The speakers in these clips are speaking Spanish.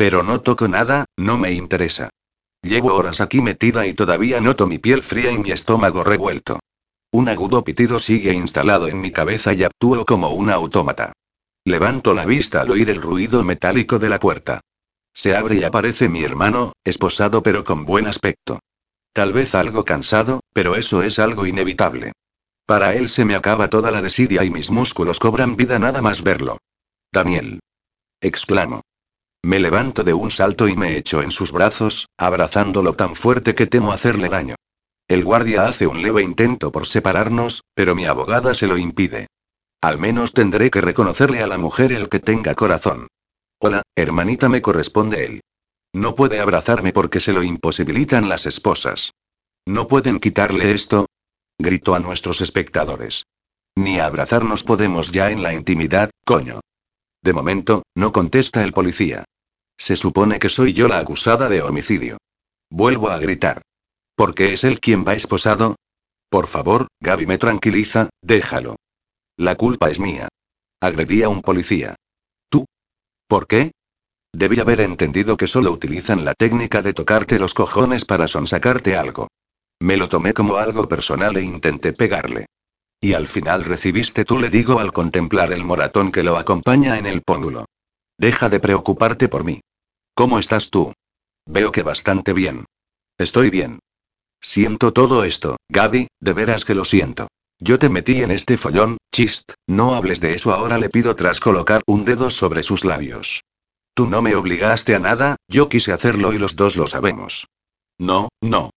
Pero no toco nada, no me interesa. Llevo horas aquí metida y todavía noto mi piel fría y mi estómago revuelto. Un agudo pitido sigue instalado en mi cabeza y actúo como una autómata. Levanto la vista al oír el ruido metálico de la puerta. Se abre y aparece mi hermano, esposado pero con buen aspecto. Tal vez algo cansado, pero eso es algo inevitable. Para él se me acaba toda la desidia y mis músculos cobran vida nada más verlo. Daniel. Exclamo. Me levanto de un salto y me echo en sus brazos, abrazándolo tan fuerte que temo hacerle daño. El guardia hace un leve intento por separarnos, pero mi abogada se lo impide. Al menos tendré que reconocerle a la mujer el que tenga corazón. Hola, hermanita, me corresponde él. No puede abrazarme porque se lo imposibilitan las esposas. ¿No pueden quitarle esto? Gritó a nuestros espectadores. Ni abrazarnos podemos ya en la intimidad, coño. De momento, no contesta el policía. Se supone que soy yo la acusada de homicidio. Vuelvo a gritar. ¿Por qué es él quien va esposado? Por favor, Gaby me tranquiliza, déjalo. La culpa es mía. Agredí a un policía. ¿Tú? ¿Por qué? Debí haber entendido que solo utilizan la técnica de tocarte los cojones para sonsacarte algo. Me lo tomé como algo personal e intenté pegarle. Y al final recibiste tú, le digo al contemplar el moratón que lo acompaña en el póndulo. Deja de preocuparte por mí. ¿Cómo estás tú? Veo que bastante bien. Estoy bien. Siento todo esto, Gaby, de veras que lo siento. Yo te metí en este follón, chist, no hables de eso ahora le pido tras colocar un dedo sobre sus labios. Tú no me obligaste a nada, yo quise hacerlo y los dos lo sabemos. No, no.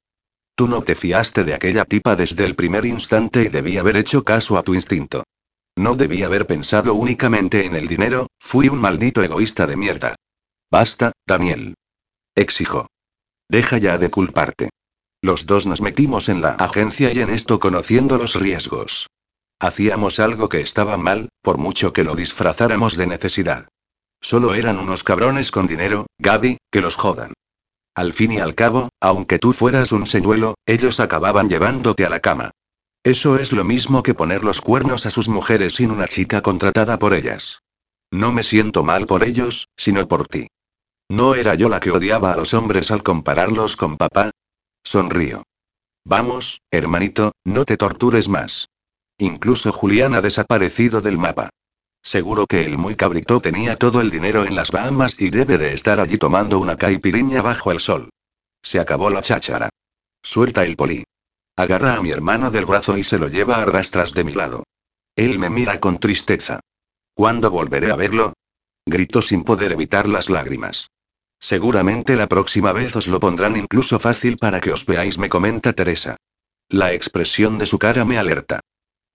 Tú no te fiaste de aquella tipa desde el primer instante y debí haber hecho caso a tu instinto. No debí haber pensado únicamente en el dinero, fui un maldito egoísta de mierda. Basta, Daniel. Exijo. Deja ya de culparte. Los dos nos metimos en la agencia y en esto conociendo los riesgos. Hacíamos algo que estaba mal, por mucho que lo disfrazáramos de necesidad. Solo eran unos cabrones con dinero, Gaby, que los jodan. Al fin y al cabo, aunque tú fueras un señuelo, ellos acababan llevándote a la cama. Eso es lo mismo que poner los cuernos a sus mujeres sin una chica contratada por ellas. No me siento mal por ellos, sino por ti. ¿No era yo la que odiaba a los hombres al compararlos con papá? Sonrío. Vamos, hermanito, no te tortures más. Incluso Julián ha desaparecido del mapa. Seguro que el muy cabrito tenía todo el dinero en las Bahamas y debe de estar allí tomando una caipiriña bajo el sol. Se acabó la cháchara. Suelta el poli. Agarra a mi hermano del brazo y se lo lleva a rastras de mi lado. Él me mira con tristeza. ¿Cuándo volveré a verlo? Gritó sin poder evitar las lágrimas. Seguramente la próxima vez os lo pondrán incluso fácil para que os veáis, me comenta Teresa. La expresión de su cara me alerta.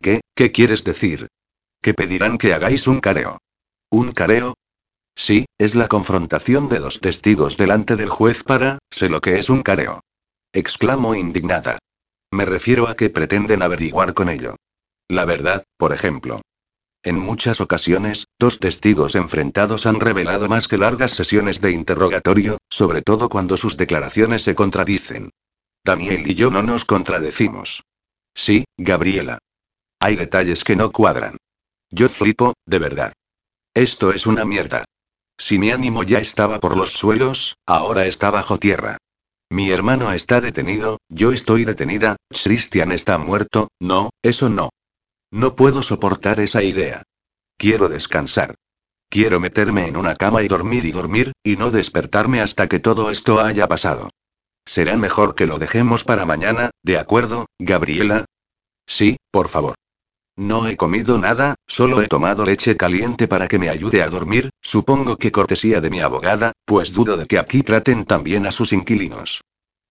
¿Qué? ¿Qué quieres decir? Que pedirán que hagáis un careo. ¿Un careo? Sí, es la confrontación de dos testigos delante del juez para, sé lo que es un careo. Exclamo indignada. Me refiero a que pretenden averiguar con ello. La verdad, por ejemplo. En muchas ocasiones, dos testigos enfrentados han revelado más que largas sesiones de interrogatorio, sobre todo cuando sus declaraciones se contradicen. Daniel y yo no nos contradecimos. Sí, Gabriela. Hay detalles que no cuadran. Yo flipo, de verdad. Esto es una mierda. Si mi ánimo ya estaba por los suelos, ahora está bajo tierra. Mi hermano está detenido, yo estoy detenida, Christian está muerto, no, eso no. No puedo soportar esa idea. Quiero descansar. Quiero meterme en una cama y dormir y dormir, y no despertarme hasta que todo esto haya pasado. Será mejor que lo dejemos para mañana, ¿de acuerdo, Gabriela? Sí, por favor. No he comido nada, solo he tomado leche caliente para que me ayude a dormir, supongo que cortesía de mi abogada, pues dudo de que aquí traten también a sus inquilinos.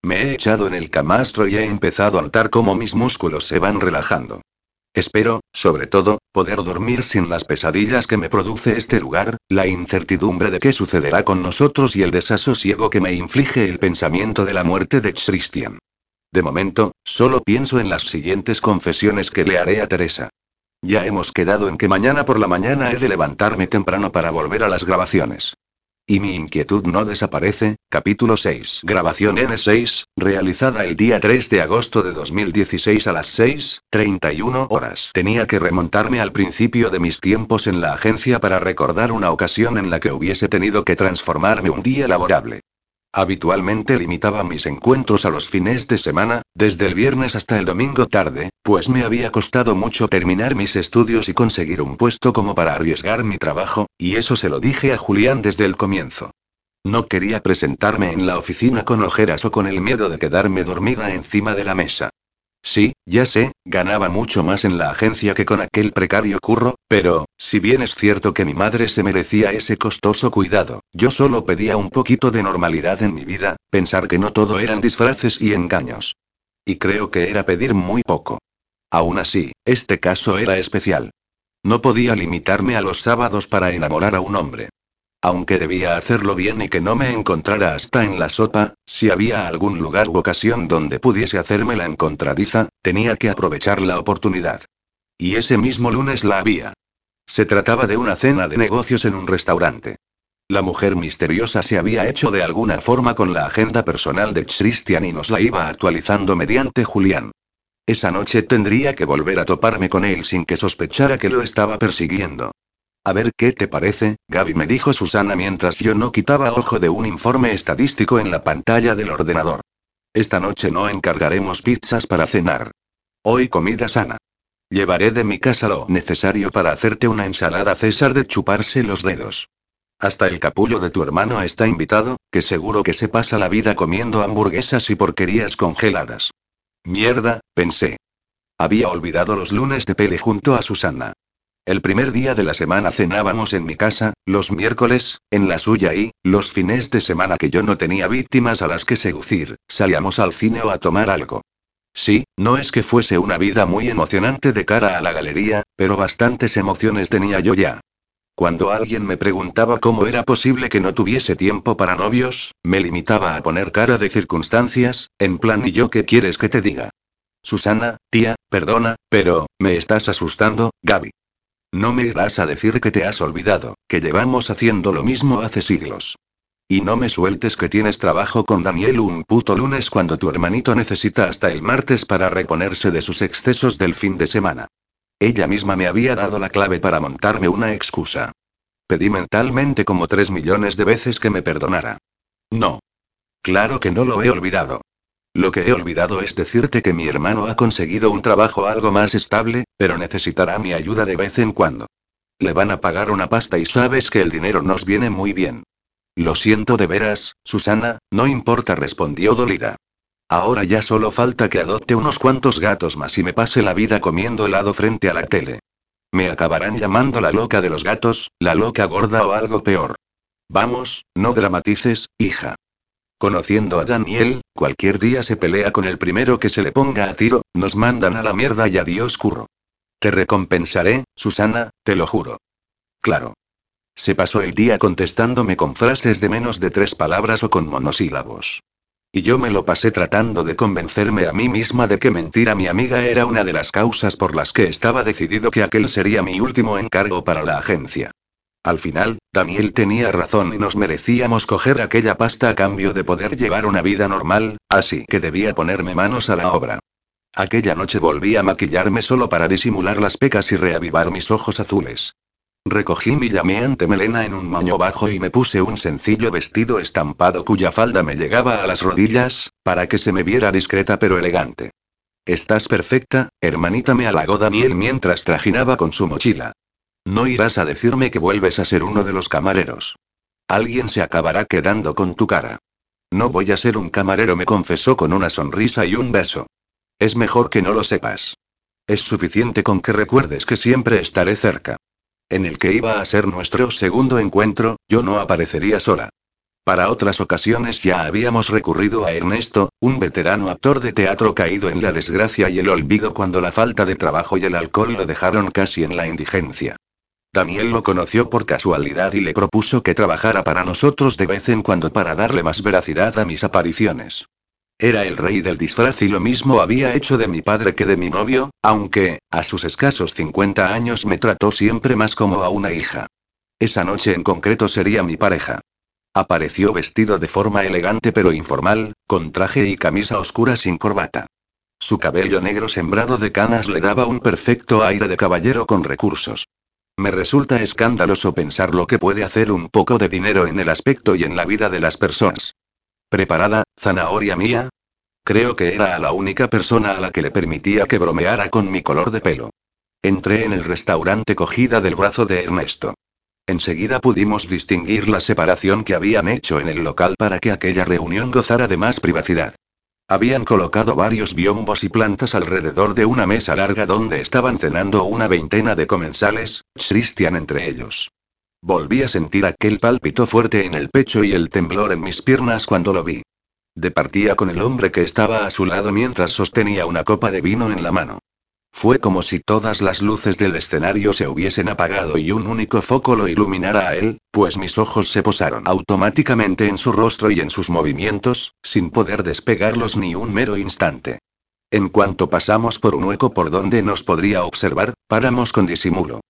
Me he echado en el camastro y he empezado a notar cómo mis músculos se van relajando. Espero, sobre todo, poder dormir sin las pesadillas que me produce este lugar, la incertidumbre de qué sucederá con nosotros y el desasosiego que me inflige el pensamiento de la muerte de Christian. De momento, solo pienso en las siguientes confesiones que le haré a Teresa. Ya hemos quedado en que mañana por la mañana he de levantarme temprano para volver a las grabaciones. Y mi inquietud no desaparece, capítulo 6. Grabación N6, realizada el día 3 de agosto de 2016 a las 6.31 horas. Tenía que remontarme al principio de mis tiempos en la agencia para recordar una ocasión en la que hubiese tenido que transformarme un día laborable. Habitualmente limitaba mis encuentros a los fines de semana, desde el viernes hasta el domingo tarde, pues me había costado mucho terminar mis estudios y conseguir un puesto como para arriesgar mi trabajo, y eso se lo dije a Julián desde el comienzo. No quería presentarme en la oficina con ojeras o con el miedo de quedarme dormida encima de la mesa. Sí, ya sé, ganaba mucho más en la agencia que con aquel precario curro, pero, si bien es cierto que mi madre se merecía ese costoso cuidado, yo solo pedía un poquito de normalidad en mi vida, pensar que no todo eran disfraces y engaños. Y creo que era pedir muy poco. Aún así, este caso era especial. No podía limitarme a los sábados para enamorar a un hombre. Aunque debía hacerlo bien y que no me encontrara hasta en la sopa, si había algún lugar u ocasión donde pudiese hacerme la encontradiza, tenía que aprovechar la oportunidad. Y ese mismo lunes la había. Se trataba de una cena de negocios en un restaurante. La mujer misteriosa se había hecho de alguna forma con la agenda personal de Christian y nos la iba actualizando mediante Julián. Esa noche tendría que volver a toparme con él sin que sospechara que lo estaba persiguiendo. A ver qué te parece, Gaby me dijo Susana mientras yo no quitaba ojo de un informe estadístico en la pantalla del ordenador. Esta noche no encargaremos pizzas para cenar. Hoy comida sana. Llevaré de mi casa lo necesario para hacerte una ensalada César de chuparse los dedos. Hasta el capullo de tu hermano está invitado, que seguro que se pasa la vida comiendo hamburguesas y porquerías congeladas. Mierda, pensé. Había olvidado los lunes de pele junto a Susana. El primer día de la semana cenábamos en mi casa, los miércoles, en la suya y, los fines de semana que yo no tenía víctimas a las que seducir, salíamos al cine o a tomar algo. Sí, no es que fuese una vida muy emocionante de cara a la galería, pero bastantes emociones tenía yo ya. Cuando alguien me preguntaba cómo era posible que no tuviese tiempo para novios, me limitaba a poner cara de circunstancias, en plan ¿y yo qué quieres que te diga? Susana, tía, perdona, pero, me estás asustando, Gaby. No me irás a decir que te has olvidado, que llevamos haciendo lo mismo hace siglos. Y no me sueltes que tienes trabajo con Daniel un puto lunes cuando tu hermanito necesita hasta el martes para reponerse de sus excesos del fin de semana. Ella misma me había dado la clave para montarme una excusa. Pedí mentalmente como tres millones de veces que me perdonara. No. Claro que no lo he olvidado. Lo que he olvidado es decirte que mi hermano ha conseguido un trabajo algo más estable, pero necesitará mi ayuda de vez en cuando. Le van a pagar una pasta y sabes que el dinero nos viene muy bien. Lo siento de veras, Susana, no importa, respondió dolida. Ahora ya solo falta que adopte unos cuantos gatos más y me pase la vida comiendo helado frente a la tele. Me acabarán llamando la loca de los gatos, la loca gorda o algo peor. Vamos, no dramatices, hija. Conociendo a Daniel, cualquier día se pelea con el primero que se le ponga a tiro, nos mandan a la mierda y adiós curro. Te recompensaré, Susana, te lo juro. Claro. Se pasó el día contestándome con frases de menos de tres palabras o con monosílabos. Y yo me lo pasé tratando de convencerme a mí misma de que mentir a mi amiga era una de las causas por las que estaba decidido que aquel sería mi último encargo para la agencia. Al final, Daniel tenía razón y nos merecíamos coger aquella pasta a cambio de poder llevar una vida normal, así que debía ponerme manos a la obra. Aquella noche volví a maquillarme solo para disimular las pecas y reavivar mis ojos azules. Recogí mi llameante melena en un moño bajo y me puse un sencillo vestido estampado cuya falda me llegaba a las rodillas, para que se me viera discreta pero elegante. Estás perfecta, hermanita, me halagó Daniel mientras trajinaba con su mochila. No irás a decirme que vuelves a ser uno de los camareros. Alguien se acabará quedando con tu cara. No voy a ser un camarero, me confesó con una sonrisa y un beso. Es mejor que no lo sepas. Es suficiente con que recuerdes que siempre estaré cerca. En el que iba a ser nuestro segundo encuentro, yo no aparecería sola. Para otras ocasiones ya habíamos recurrido a Ernesto, un veterano actor de teatro caído en la desgracia y el olvido cuando la falta de trabajo y el alcohol lo dejaron casi en la indigencia. Daniel lo conoció por casualidad y le propuso que trabajara para nosotros de vez en cuando para darle más veracidad a mis apariciones. Era el rey del disfraz y lo mismo había hecho de mi padre que de mi novio, aunque, a sus escasos 50 años me trató siempre más como a una hija. Esa noche en concreto sería mi pareja. Apareció vestido de forma elegante pero informal, con traje y camisa oscura sin corbata. Su cabello negro sembrado de canas le daba un perfecto aire de caballero con recursos. Me resulta escandaloso pensar lo que puede hacer un poco de dinero en el aspecto y en la vida de las personas. ¿Preparada, zanahoria mía? Creo que era a la única persona a la que le permitía que bromeara con mi color de pelo. Entré en el restaurante cogida del brazo de Ernesto. Enseguida pudimos distinguir la separación que habían hecho en el local para que aquella reunión gozara de más privacidad. Habían colocado varios biombos y plantas alrededor de una mesa larga donde estaban cenando una veintena de comensales, Christian entre ellos. Volví a sentir aquel pálpito fuerte en el pecho y el temblor en mis piernas cuando lo vi. Departía con el hombre que estaba a su lado mientras sostenía una copa de vino en la mano. Fue como si todas las luces del escenario se hubiesen apagado y un único foco lo iluminara a él, pues mis ojos se posaron automáticamente en su rostro y en sus movimientos, sin poder despegarlos ni un mero instante. En cuanto pasamos por un hueco por donde nos podría observar, paramos con disimulo.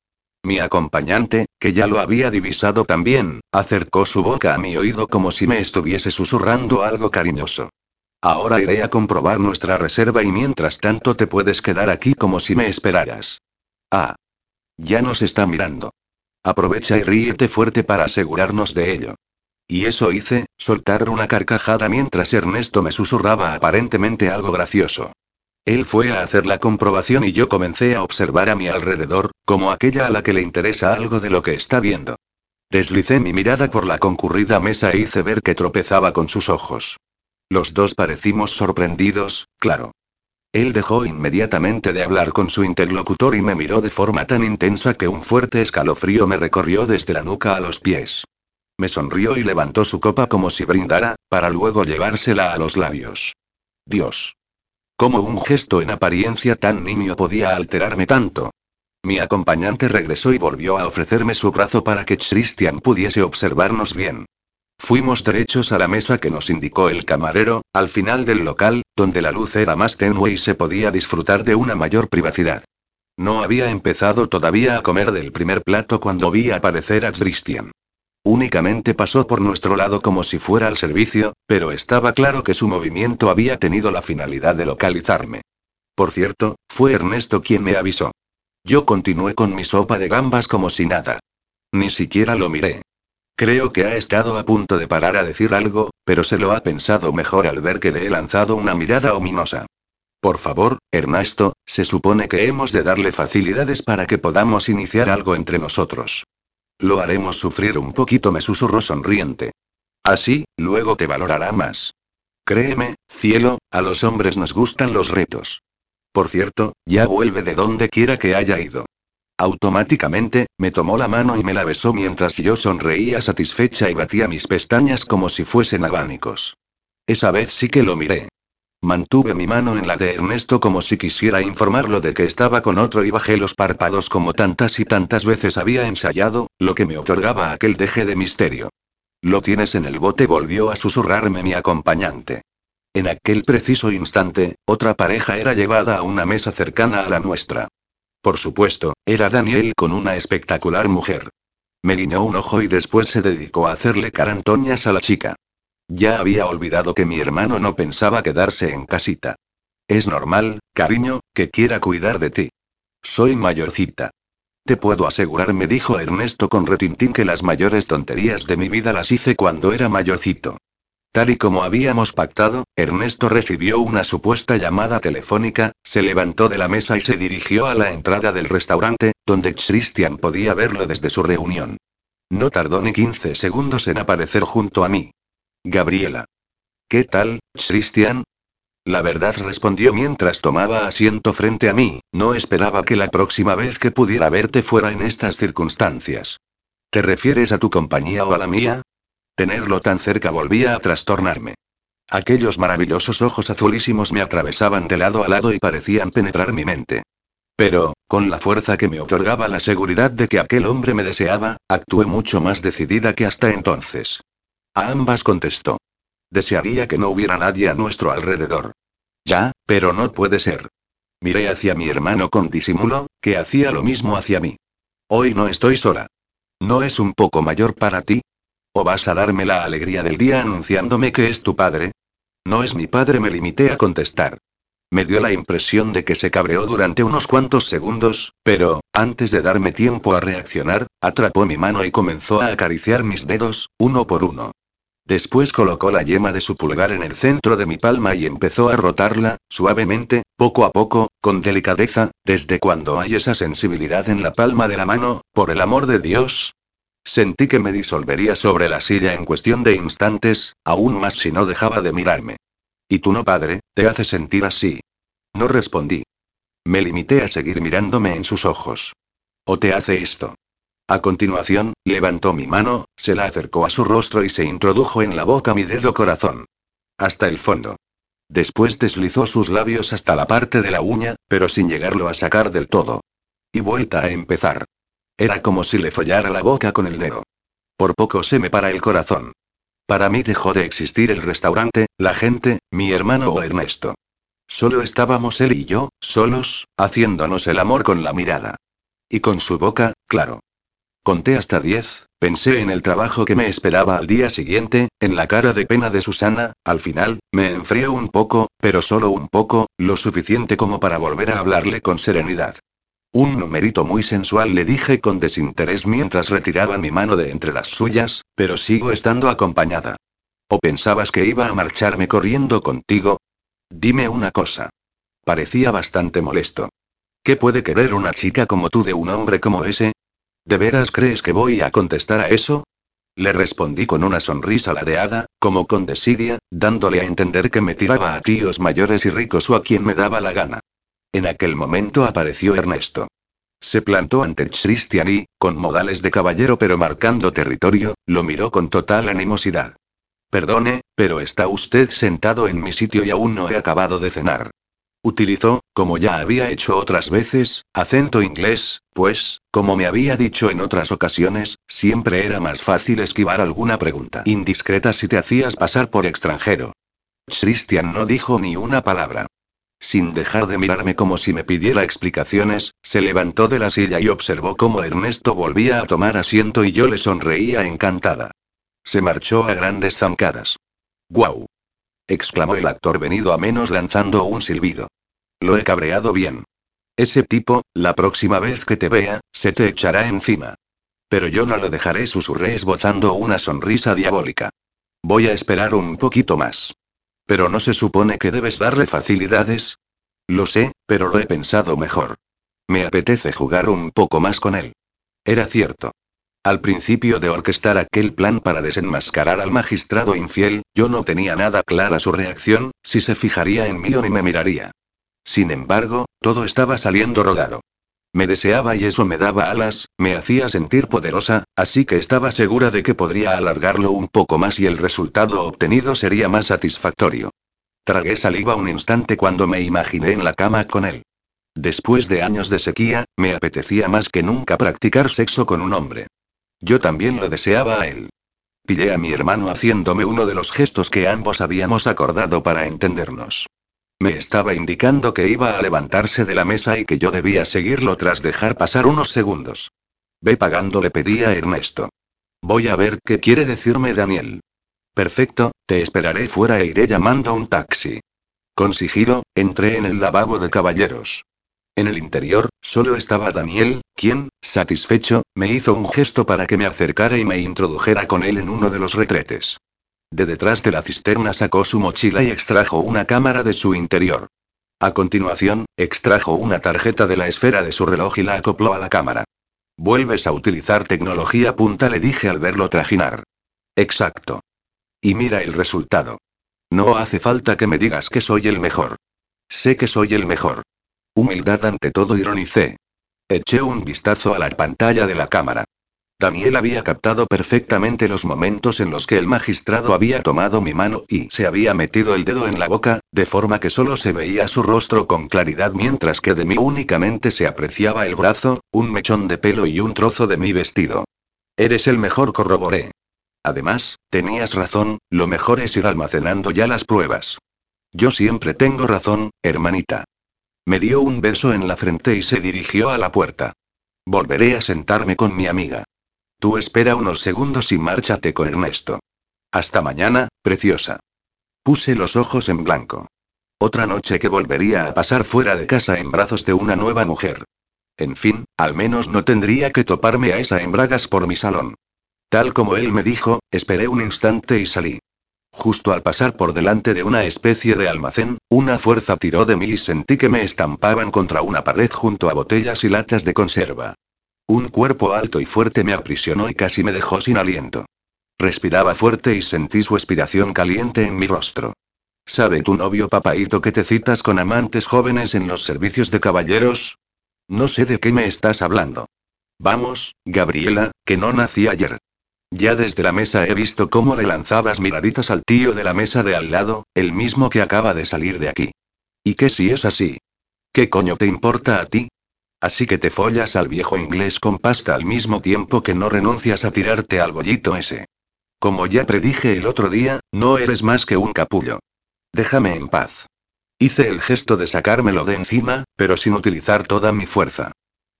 Mi acompañante, que ya lo había divisado también, acercó su boca a mi oído como si me estuviese susurrando algo cariñoso. Ahora iré a comprobar nuestra reserva y mientras tanto te puedes quedar aquí como si me esperaras. Ah. Ya nos está mirando. Aprovecha y ríete fuerte para asegurarnos de ello. Y eso hice, soltar una carcajada mientras Ernesto me susurraba aparentemente algo gracioso. Él fue a hacer la comprobación y yo comencé a observar a mi alrededor, como aquella a la que le interesa algo de lo que está viendo. Deslicé mi mirada por la concurrida mesa e hice ver que tropezaba con sus ojos. Los dos parecimos sorprendidos, claro. Él dejó inmediatamente de hablar con su interlocutor y me miró de forma tan intensa que un fuerte escalofrío me recorrió desde la nuca a los pies. Me sonrió y levantó su copa como si brindara, para luego llevársela a los labios. Dios. ¿Cómo un gesto en apariencia tan nimio podía alterarme tanto? Mi acompañante regresó y volvió a ofrecerme su brazo para que Christian pudiese observarnos bien. Fuimos derechos a la mesa que nos indicó el camarero, al final del local, donde la luz era más tenue y se podía disfrutar de una mayor privacidad. No había empezado todavía a comer del primer plato cuando vi aparecer a Christian. Únicamente pasó por nuestro lado como si fuera al servicio, pero estaba claro que su movimiento había tenido la finalidad de localizarme. Por cierto, fue Ernesto quien me avisó. Yo continué con mi sopa de gambas como si nada. Ni siquiera lo miré. Creo que ha estado a punto de parar a decir algo, pero se lo ha pensado mejor al ver que le he lanzado una mirada ominosa. Por favor, Ernesto, se supone que hemos de darle facilidades para que podamos iniciar algo entre nosotros. Lo haremos sufrir un poquito, me susurró sonriente. Así, luego te valorará más. Créeme, cielo, a los hombres nos gustan los retos. Por cierto, ya vuelve de donde quiera que haya ido. Automáticamente, me tomó la mano y me la besó mientras yo sonreía satisfecha y batía mis pestañas como si fuesen abanicos. Esa vez sí que lo miré. Mantuve mi mano en la de Ernesto como si quisiera informarlo de que estaba con otro y bajé los párpados como tantas y tantas veces había ensayado, lo que me otorgaba aquel deje de misterio. Lo tienes en el bote, volvió a susurrarme mi acompañante. En aquel preciso instante, otra pareja era llevada a una mesa cercana a la nuestra. Por supuesto, era Daniel con una espectacular mujer. Me guiñó un ojo y después se dedicó a hacerle carantoñas a la chica. Ya había olvidado que mi hermano no pensaba quedarse en casita. Es normal, cariño, que quiera cuidar de ti. Soy mayorcita. Te puedo asegurar, me dijo Ernesto con retintín, que las mayores tonterías de mi vida las hice cuando era mayorcito. Tal y como habíamos pactado, Ernesto recibió una supuesta llamada telefónica, se levantó de la mesa y se dirigió a la entrada del restaurante, donde Christian podía verlo desde su reunión. No tardó ni 15 segundos en aparecer junto a mí. Gabriela. ¿Qué tal, Christian? La verdad respondió mientras tomaba asiento frente a mí, no esperaba que la próxima vez que pudiera verte fuera en estas circunstancias. ¿Te refieres a tu compañía o a la mía? Tenerlo tan cerca volvía a trastornarme. Aquellos maravillosos ojos azulísimos me atravesaban de lado a lado y parecían penetrar mi mente. Pero, con la fuerza que me otorgaba la seguridad de que aquel hombre me deseaba, actué mucho más decidida que hasta entonces. A ambas contestó. Desearía que no hubiera nadie a nuestro alrededor. Ya, pero no puede ser. Miré hacia mi hermano con disimulo, que hacía lo mismo hacia mí. Hoy no estoy sola. ¿No es un poco mayor para ti? ¿O vas a darme la alegría del día anunciándome que es tu padre? No es mi padre, me limité a contestar. Me dio la impresión de que se cabreó durante unos cuantos segundos, pero, antes de darme tiempo a reaccionar, atrapó mi mano y comenzó a acariciar mis dedos, uno por uno. Después colocó la yema de su pulgar en el centro de mi palma y empezó a rotarla, suavemente, poco a poco, con delicadeza, desde cuando hay esa sensibilidad en la palma de la mano, por el amor de Dios. Sentí que me disolvería sobre la silla en cuestión de instantes, aún más si no dejaba de mirarme. ¿Y tú no, padre, te hace sentir así? No respondí. Me limité a seguir mirándome en sus ojos. ¿O te hace esto? A continuación, levantó mi mano, se la acercó a su rostro y se introdujo en la boca mi dedo corazón. Hasta el fondo. Después deslizó sus labios hasta la parte de la uña, pero sin llegarlo a sacar del todo. Y vuelta a empezar. Era como si le follara la boca con el dedo. Por poco se me para el corazón. Para mí dejó de existir el restaurante, la gente, mi hermano o Ernesto. Solo estábamos él y yo, solos, haciéndonos el amor con la mirada. Y con su boca, claro. Conté hasta diez, pensé en el trabajo que me esperaba al día siguiente, en la cara de pena de Susana, al final, me enfrió un poco, pero solo un poco, lo suficiente como para volver a hablarle con serenidad. Un numerito muy sensual le dije con desinterés mientras retiraba mi mano de entre las suyas, pero sigo estando acompañada. ¿O pensabas que iba a marcharme corriendo contigo? Dime una cosa. Parecía bastante molesto. ¿Qué puede querer una chica como tú de un hombre como ese? ¿De veras crees que voy a contestar a eso? Le respondí con una sonrisa ladeada, como con desidia, dándole a entender que me tiraba a tíos mayores y ricos o a quien me daba la gana. En aquel momento apareció Ernesto. Se plantó ante Christian y, con modales de caballero pero marcando territorio, lo miró con total animosidad. Perdone, pero está usted sentado en mi sitio y aún no he acabado de cenar. Utilizó, como ya había hecho otras veces, acento inglés, pues, como me había dicho en otras ocasiones, siempre era más fácil esquivar alguna pregunta indiscreta si te hacías pasar por extranjero. Christian no dijo ni una palabra. Sin dejar de mirarme como si me pidiera explicaciones, se levantó de la silla y observó cómo Ernesto volvía a tomar asiento y yo le sonreía encantada. Se marchó a grandes zancadas. ¡Guau! exclamó el actor venido a menos lanzando un silbido. Lo he cabreado bien. Ese tipo, la próxima vez que te vea, se te echará encima. Pero yo no lo dejaré, susurré esbozando una sonrisa diabólica. Voy a esperar un poquito más. Pero no se supone que debes darle facilidades. Lo sé, pero lo he pensado mejor. Me apetece jugar un poco más con él. Era cierto. Al principio de orquestar aquel plan para desenmascarar al magistrado infiel, yo no tenía nada clara su reacción, si se fijaría en mí o ni me miraría. Sin embargo, todo estaba saliendo rodado. Me deseaba y eso me daba alas, me hacía sentir poderosa, así que estaba segura de que podría alargarlo un poco más y el resultado obtenido sería más satisfactorio. Tragué saliva un instante cuando me imaginé en la cama con él. Después de años de sequía, me apetecía más que nunca practicar sexo con un hombre. Yo también lo deseaba a él. Pillé a mi hermano haciéndome uno de los gestos que ambos habíamos acordado para entendernos. Me estaba indicando que iba a levantarse de la mesa y que yo debía seguirlo tras dejar pasar unos segundos. Ve pagando, le pedí a Ernesto. Voy a ver qué quiere decirme Daniel. Perfecto, te esperaré fuera e iré llamando un taxi. Con sigilo, entré en el lavabo de caballeros. En el interior, solo estaba Daniel, quien, satisfecho, me hizo un gesto para que me acercara y me introdujera con él en uno de los retretes. De detrás de la cisterna sacó su mochila y extrajo una cámara de su interior. A continuación, extrajo una tarjeta de la esfera de su reloj y la acopló a la cámara. Vuelves a utilizar tecnología punta, le dije al verlo trajinar. Exacto. Y mira el resultado. No hace falta que me digas que soy el mejor. Sé que soy el mejor. Humildad ante todo, ironicé. Eché un vistazo a la pantalla de la cámara. Daniel había captado perfectamente los momentos en los que el magistrado había tomado mi mano y se había metido el dedo en la boca, de forma que solo se veía su rostro con claridad mientras que de mí únicamente se apreciaba el brazo, un mechón de pelo y un trozo de mi vestido. Eres el mejor, corroboré. Además, tenías razón, lo mejor es ir almacenando ya las pruebas. Yo siempre tengo razón, hermanita. Me dio un beso en la frente y se dirigió a la puerta. Volveré a sentarme con mi amiga. Tú espera unos segundos y márchate con Ernesto. Hasta mañana, preciosa. Puse los ojos en blanco. Otra noche que volvería a pasar fuera de casa en brazos de una nueva mujer. En fin, al menos no tendría que toparme a esa embragas por mi salón. Tal como él me dijo, esperé un instante y salí. Justo al pasar por delante de una especie de almacén, una fuerza tiró de mí y sentí que me estampaban contra una pared junto a botellas y latas de conserva. Un cuerpo alto y fuerte me aprisionó y casi me dejó sin aliento. Respiraba fuerte y sentí su expiración caliente en mi rostro. ¿Sabe tu novio papaito que te citas con amantes jóvenes en los servicios de caballeros? No sé de qué me estás hablando. Vamos, Gabriela, que no nací ayer. Ya desde la mesa he visto cómo le lanzabas miraditas al tío de la mesa de al lado, el mismo que acaba de salir de aquí. ¿Y qué si es así? ¿Qué coño te importa a ti? Así que te follas al viejo inglés con pasta al mismo tiempo que no renuncias a tirarte al bollito ese. Como ya predije el otro día, no eres más que un capullo. Déjame en paz. Hice el gesto de sacármelo de encima, pero sin utilizar toda mi fuerza.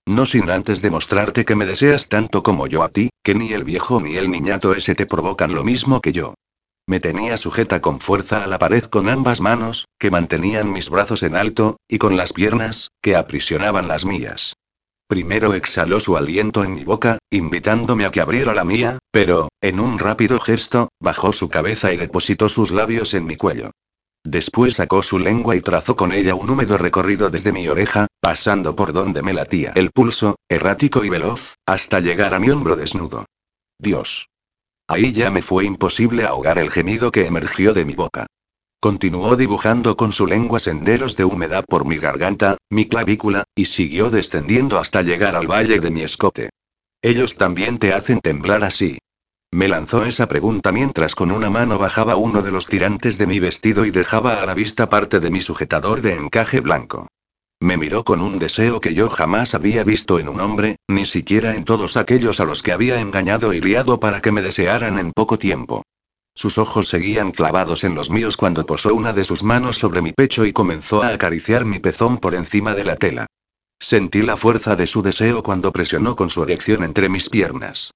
No sin antes demostrarte que me deseas tanto como yo a ti, que ni el viejo ni el niñato ese te provocan lo mismo que yo. Me tenía sujeta con fuerza a la pared con ambas manos, que mantenían mis brazos en alto, y con las piernas, que aprisionaban las mías. Primero exhaló su aliento en mi boca, invitándome a que abriera la mía, pero, en un rápido gesto, bajó su cabeza y depositó sus labios en mi cuello. Después sacó su lengua y trazó con ella un húmedo recorrido desde mi oreja, pasando por donde me latía el pulso, errático y veloz, hasta llegar a mi hombro desnudo. Dios. Ahí ya me fue imposible ahogar el gemido que emergió de mi boca. Continuó dibujando con su lengua senderos de humedad por mi garganta, mi clavícula, y siguió descendiendo hasta llegar al valle de mi escote. Ellos también te hacen temblar así. Me lanzó esa pregunta mientras con una mano bajaba uno de los tirantes de mi vestido y dejaba a la vista parte de mi sujetador de encaje blanco. Me miró con un deseo que yo jamás había visto en un hombre, ni siquiera en todos aquellos a los que había engañado y liado para que me desearan en poco tiempo. Sus ojos seguían clavados en los míos cuando posó una de sus manos sobre mi pecho y comenzó a acariciar mi pezón por encima de la tela. Sentí la fuerza de su deseo cuando presionó con su erección entre mis piernas.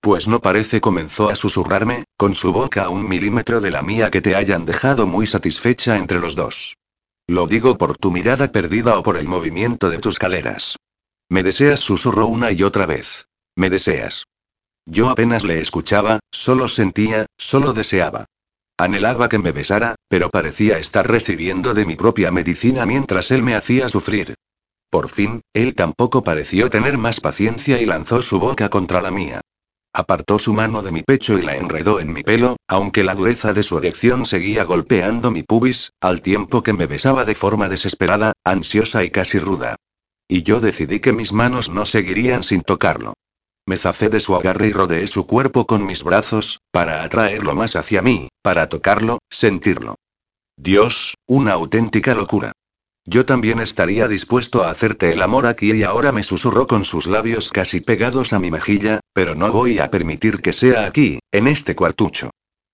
Pues no parece, comenzó a susurrarme, con su boca a un milímetro de la mía que te hayan dejado muy satisfecha entre los dos. Lo digo por tu mirada perdida o por el movimiento de tus caleras. Me deseas, susurró una y otra vez. Me deseas. Yo apenas le escuchaba, solo sentía, solo deseaba. Anhelaba que me besara, pero parecía estar recibiendo de mi propia medicina mientras él me hacía sufrir. Por fin, él tampoco pareció tener más paciencia y lanzó su boca contra la mía. Apartó su mano de mi pecho y la enredó en mi pelo, aunque la dureza de su erección seguía golpeando mi pubis, al tiempo que me besaba de forma desesperada, ansiosa y casi ruda. Y yo decidí que mis manos no seguirían sin tocarlo. Me zacé de su agarre y rodeé su cuerpo con mis brazos, para atraerlo más hacia mí, para tocarlo, sentirlo. Dios, una auténtica locura. Yo también estaría dispuesto a hacerte el amor aquí y ahora me susurró con sus labios casi pegados a mi mejilla, pero no voy a permitir que sea aquí, en este cuartucho.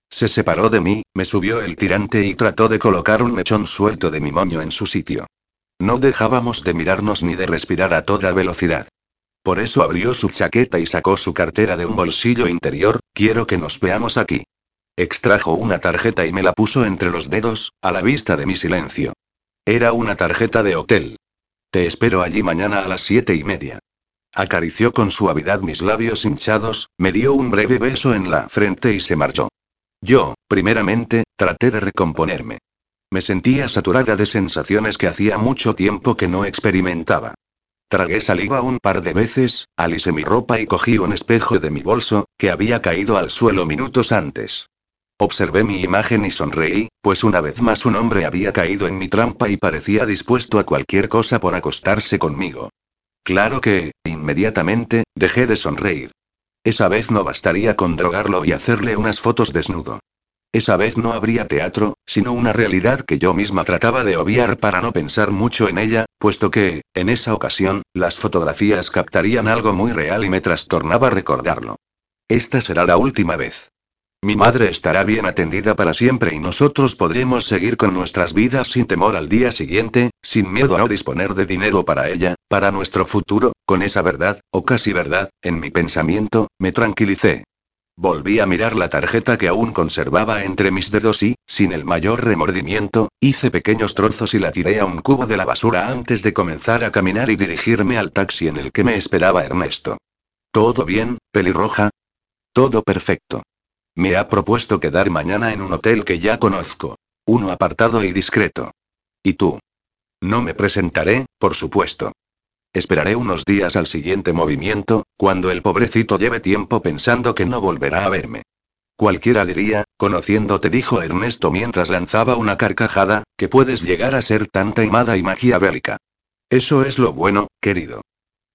Se separó de mí, me subió el tirante y trató de colocar un mechón suelto de mi moño en su sitio. No dejábamos de mirarnos ni de respirar a toda velocidad. Por eso abrió su chaqueta y sacó su cartera de un bolsillo interior, quiero que nos veamos aquí. Extrajo una tarjeta y me la puso entre los dedos, a la vista de mi silencio. Era una tarjeta de hotel. Te espero allí mañana a las siete y media. Acarició con suavidad mis labios hinchados, me dio un breve beso en la frente y se marchó. Yo, primeramente, traté de recomponerme. Me sentía saturada de sensaciones que hacía mucho tiempo que no experimentaba. Tragué saliva un par de veces, alisé mi ropa y cogí un espejo de mi bolso, que había caído al suelo minutos antes. Observé mi imagen y sonreí, pues una vez más un hombre había caído en mi trampa y parecía dispuesto a cualquier cosa por acostarse conmigo. Claro que, inmediatamente, dejé de sonreír. Esa vez no bastaría con drogarlo y hacerle unas fotos desnudo. Esa vez no habría teatro, sino una realidad que yo misma trataba de obviar para no pensar mucho en ella, puesto que, en esa ocasión, las fotografías captarían algo muy real y me trastornaba recordarlo. Esta será la última vez. Mi madre estará bien atendida para siempre y nosotros podremos seguir con nuestras vidas sin temor al día siguiente, sin miedo a no disponer de dinero para ella, para nuestro futuro, con esa verdad, o casi verdad, en mi pensamiento, me tranquilicé. Volví a mirar la tarjeta que aún conservaba entre mis dedos y, sin el mayor remordimiento, hice pequeños trozos y la tiré a un cubo de la basura antes de comenzar a caminar y dirigirme al taxi en el que me esperaba Ernesto. ¿Todo bien, pelirroja? Todo perfecto. Me ha propuesto quedar mañana en un hotel que ya conozco. Uno apartado y discreto. ¿Y tú? No me presentaré, por supuesto. Esperaré unos días al siguiente movimiento, cuando el pobrecito lleve tiempo pensando que no volverá a verme. Cualquiera diría, conociéndote, dijo Ernesto mientras lanzaba una carcajada, que puedes llegar a ser tan taimada y maquiavélica. Eso es lo bueno, querido.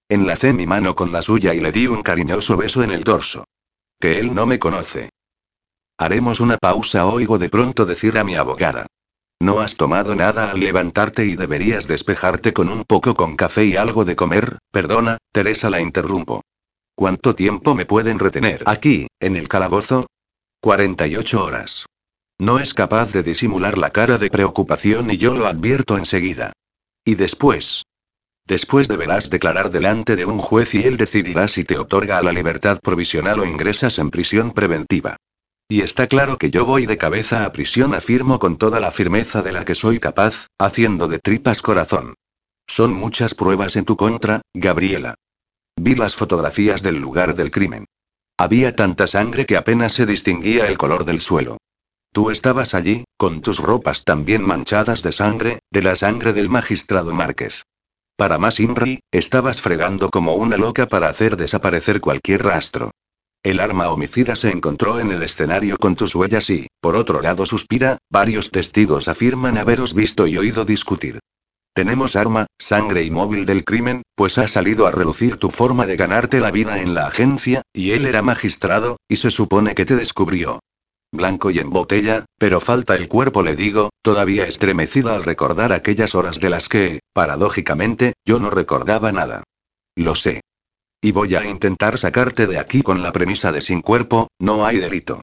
Enlacé mi mano con la suya y le di un cariñoso beso en el dorso. Que él no me conoce. Haremos una pausa, oigo de pronto decir a mi abogada. No has tomado nada al levantarte y deberías despejarte con un poco con café y algo de comer, perdona, Teresa la interrumpo. ¿Cuánto tiempo me pueden retener aquí, en el calabozo? 48 horas. No es capaz de disimular la cara de preocupación y yo lo advierto enseguida. Y después. Después deberás declarar delante de un juez y él decidirá si te otorga la libertad provisional o ingresas en prisión preventiva. Y está claro que yo voy de cabeza a prisión, afirmo con toda la firmeza de la que soy capaz, haciendo de tripas corazón. Son muchas pruebas en tu contra, Gabriela. Vi las fotografías del lugar del crimen. Había tanta sangre que apenas se distinguía el color del suelo. Tú estabas allí, con tus ropas también manchadas de sangre, de la sangre del magistrado Márquez. Para más Inri, estabas fregando como una loca para hacer desaparecer cualquier rastro. El arma homicida se encontró en el escenario con tus huellas y, por otro lado, suspira, varios testigos afirman haberos visto y oído discutir. Tenemos arma, sangre y móvil del crimen, pues ha salido a relucir tu forma de ganarte la vida en la agencia, y él era magistrado, y se supone que te descubrió. Blanco y en botella, pero falta el cuerpo, le digo, todavía estremecida al recordar aquellas horas de las que, paradójicamente, yo no recordaba nada. Lo sé. Y voy a intentar sacarte de aquí con la premisa de sin cuerpo, no hay delito.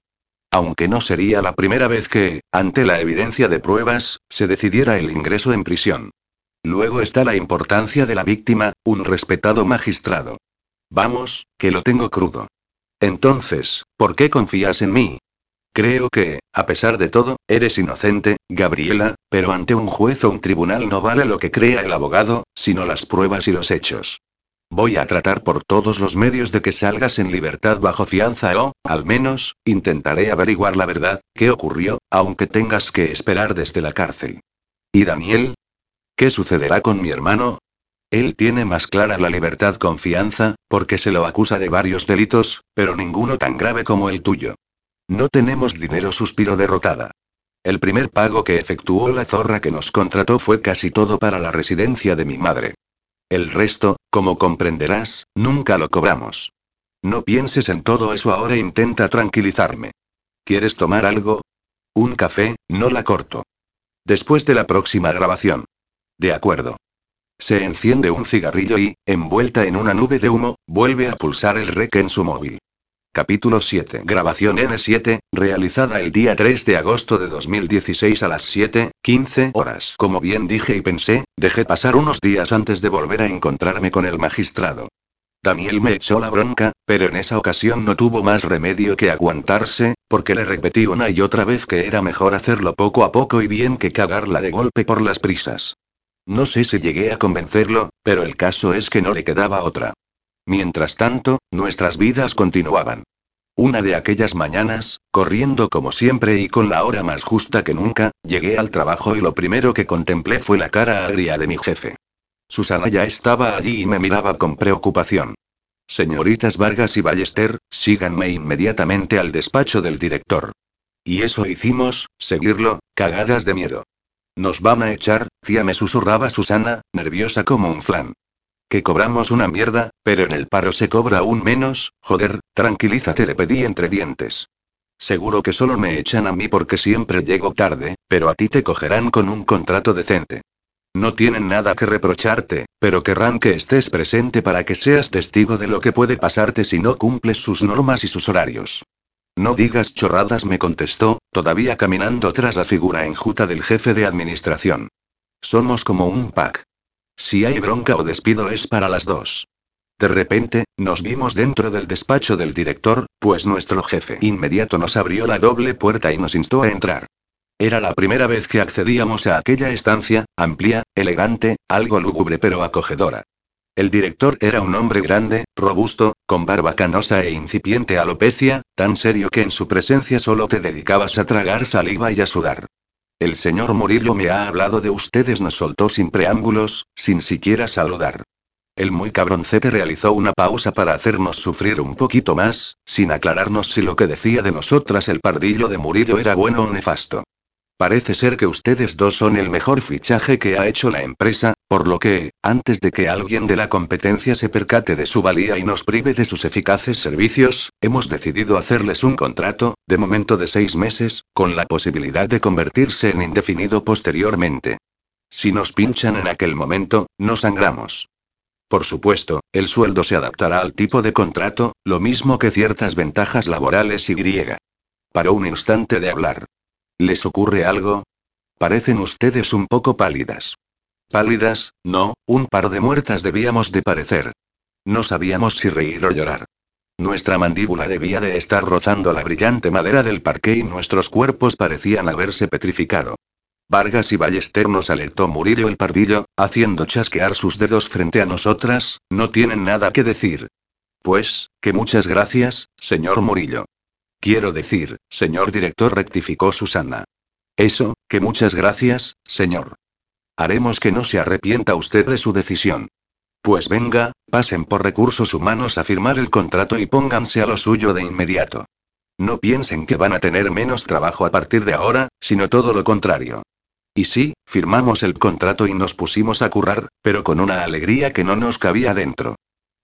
Aunque no sería la primera vez que, ante la evidencia de pruebas, se decidiera el ingreso en prisión. Luego está la importancia de la víctima, un respetado magistrado. Vamos, que lo tengo crudo. Entonces, ¿por qué confías en mí? Creo que, a pesar de todo, eres inocente, Gabriela, pero ante un juez o un tribunal no vale lo que crea el abogado, sino las pruebas y los hechos. Voy a tratar por todos los medios de que salgas en libertad bajo fianza o, al menos, intentaré averiguar la verdad, qué ocurrió, aunque tengas que esperar desde la cárcel. ¿Y Daniel? ¿Qué sucederá con mi hermano? Él tiene más clara la libertad confianza, porque se lo acusa de varios delitos, pero ninguno tan grave como el tuyo. No tenemos dinero, suspiro derrotada. El primer pago que efectuó la zorra que nos contrató fue casi todo para la residencia de mi madre. El resto, como comprenderás, nunca lo cobramos. No pienses en todo eso ahora, intenta tranquilizarme. ¿Quieres tomar algo? Un café, no la corto. Después de la próxima grabación. De acuerdo. Se enciende un cigarrillo y, envuelta en una nube de humo, vuelve a pulsar el rec en su móvil. Capítulo 7. Grabación N7, realizada el día 3 de agosto de 2016 a las 7:15 horas. Como bien dije y pensé, dejé pasar unos días antes de volver a encontrarme con el magistrado. Daniel me echó la bronca, pero en esa ocasión no tuvo más remedio que aguantarse, porque le repetí una y otra vez que era mejor hacerlo poco a poco y bien que cagarla de golpe por las prisas. No sé si llegué a convencerlo, pero el caso es que no le quedaba otra. Mientras tanto, nuestras vidas continuaban. Una de aquellas mañanas, corriendo como siempre y con la hora más justa que nunca, llegué al trabajo y lo primero que contemplé fue la cara agria de mi jefe. Susana ya estaba allí y me miraba con preocupación. Señoritas Vargas y Ballester, síganme inmediatamente al despacho del director. Y eso hicimos, seguirlo, cagadas de miedo. Nos van a echar, tía me susurraba Susana, nerviosa como un flan. Que cobramos una mierda, pero en el paro se cobra aún menos, joder, tranquilízate, le pedí entre dientes. Seguro que solo me echan a mí porque siempre llego tarde, pero a ti te cogerán con un contrato decente. No tienen nada que reprocharte, pero querrán que estés presente para que seas testigo de lo que puede pasarte si no cumples sus normas y sus horarios. No digas chorradas, me contestó, todavía caminando tras la figura enjuta del jefe de administración. Somos como un pack. Si hay bronca o despido es para las dos. De repente, nos vimos dentro del despacho del director, pues nuestro jefe inmediato nos abrió la doble puerta y nos instó a entrar. Era la primera vez que accedíamos a aquella estancia, amplia, elegante, algo lúgubre pero acogedora. El director era un hombre grande, robusto, con barba canosa e incipiente alopecia, tan serio que en su presencia solo te dedicabas a tragar saliva y a sudar. El señor Murillo me ha hablado de ustedes, nos soltó sin preámbulos, sin siquiera saludar. El muy cabroncete realizó una pausa para hacernos sufrir un poquito más, sin aclararnos si lo que decía de nosotras el pardillo de Murillo era bueno o nefasto. Parece ser que ustedes dos son el mejor fichaje que ha hecho la empresa, por lo que, antes de que alguien de la competencia se percate de su valía y nos prive de sus eficaces servicios, hemos decidido hacerles un contrato, de momento de seis meses, con la posibilidad de convertirse en indefinido posteriormente. Si nos pinchan en aquel momento, no sangramos. Por supuesto, el sueldo se adaptará al tipo de contrato, lo mismo que ciertas ventajas laborales y griega. Paró un instante de hablar. ¿Les ocurre algo? Parecen ustedes un poco pálidas. Pálidas, no, un par de muertas debíamos de parecer. No sabíamos si reír o llorar. Nuestra mandíbula debía de estar rozando la brillante madera del parque y nuestros cuerpos parecían haberse petrificado. Vargas y Ballester nos alertó Murillo el pardillo, haciendo chasquear sus dedos frente a nosotras, no tienen nada que decir. Pues, que muchas gracias, señor Murillo. Quiero decir, señor director, rectificó Susana. Eso, que muchas gracias, señor. Haremos que no se arrepienta usted de su decisión. Pues venga, pasen por recursos humanos a firmar el contrato y pónganse a lo suyo de inmediato. No piensen que van a tener menos trabajo a partir de ahora, sino todo lo contrario. Y sí, firmamos el contrato y nos pusimos a currar, pero con una alegría que no nos cabía dentro.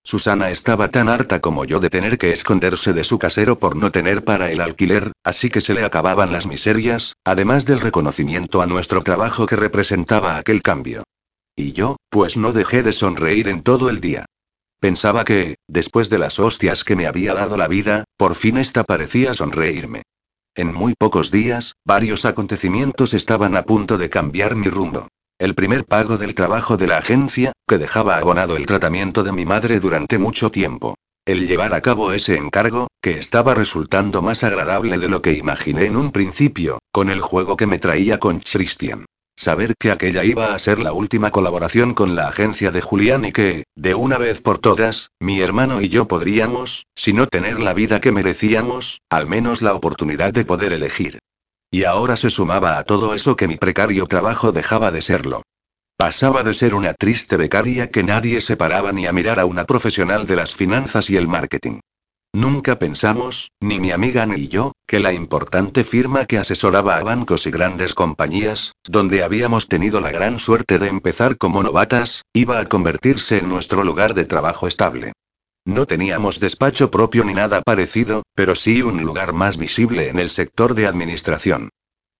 Susana estaba tan harta como yo de tener que esconderse de su casero por no tener para el alquiler, así que se le acababan las miserias, además del reconocimiento a nuestro trabajo que representaba aquel cambio. Y yo, pues no dejé de sonreír en todo el día. Pensaba que, después de las hostias que me había dado la vida, por fin esta parecía sonreírme. En muy pocos días, varios acontecimientos estaban a punto de cambiar mi rumbo. El primer pago del trabajo de la agencia, que dejaba abonado el tratamiento de mi madre durante mucho tiempo. El llevar a cabo ese encargo, que estaba resultando más agradable de lo que imaginé en un principio, con el juego que me traía con Christian. Saber que aquella iba a ser la última colaboración con la agencia de Julián y que, de una vez por todas, mi hermano y yo podríamos, si no tener la vida que merecíamos, al menos la oportunidad de poder elegir. Y ahora se sumaba a todo eso que mi precario trabajo dejaba de serlo. Pasaba de ser una triste becaria que nadie se paraba ni a mirar a una profesional de las finanzas y el marketing. Nunca pensamos, ni mi amiga ni yo, que la importante firma que asesoraba a bancos y grandes compañías, donde habíamos tenido la gran suerte de empezar como novatas, iba a convertirse en nuestro lugar de trabajo estable. No teníamos despacho propio ni nada parecido, pero sí un lugar más visible en el sector de administración.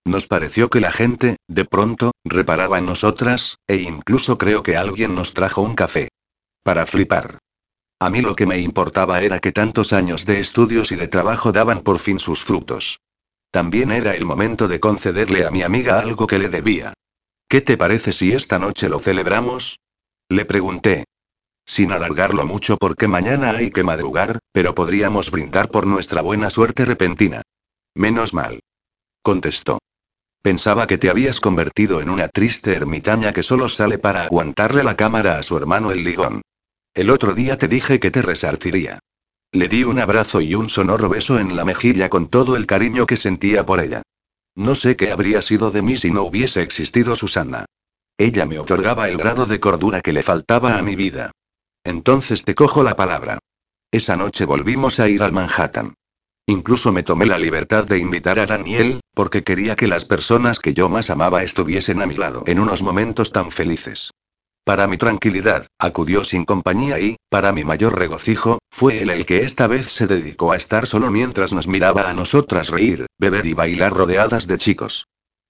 Nos pareció que la gente, de pronto, reparaba en nosotras, e incluso creo que alguien nos trajo un café. Para flipar. A mí lo que me importaba era que tantos años de estudios y de trabajo daban por fin sus frutos. También era el momento de concederle a mi amiga algo que le debía. ¿Qué te parece si esta noche lo celebramos? Le pregunté, sin alargarlo mucho porque mañana hay que madrugar, pero podríamos brindar por nuestra buena suerte repentina. Menos mal. Contestó. Pensaba que te habías convertido en una triste ermitaña que solo sale para aguantarle la cámara a su hermano el ligón. El otro día te dije que te resarciría. Le di un abrazo y un sonoro beso en la mejilla con todo el cariño que sentía por ella. No sé qué habría sido de mí si no hubiese existido Susana. Ella me otorgaba el grado de cordura que le faltaba a mi vida. Entonces te cojo la palabra. Esa noche volvimos a ir al Manhattan. Incluso me tomé la libertad de invitar a Daniel, porque quería que las personas que yo más amaba estuviesen a mi lado en unos momentos tan felices. Para mi tranquilidad, acudió sin compañía y, para mi mayor regocijo, fue él el que esta vez se dedicó a estar solo mientras nos miraba a nosotras reír, beber y bailar rodeadas de chicos.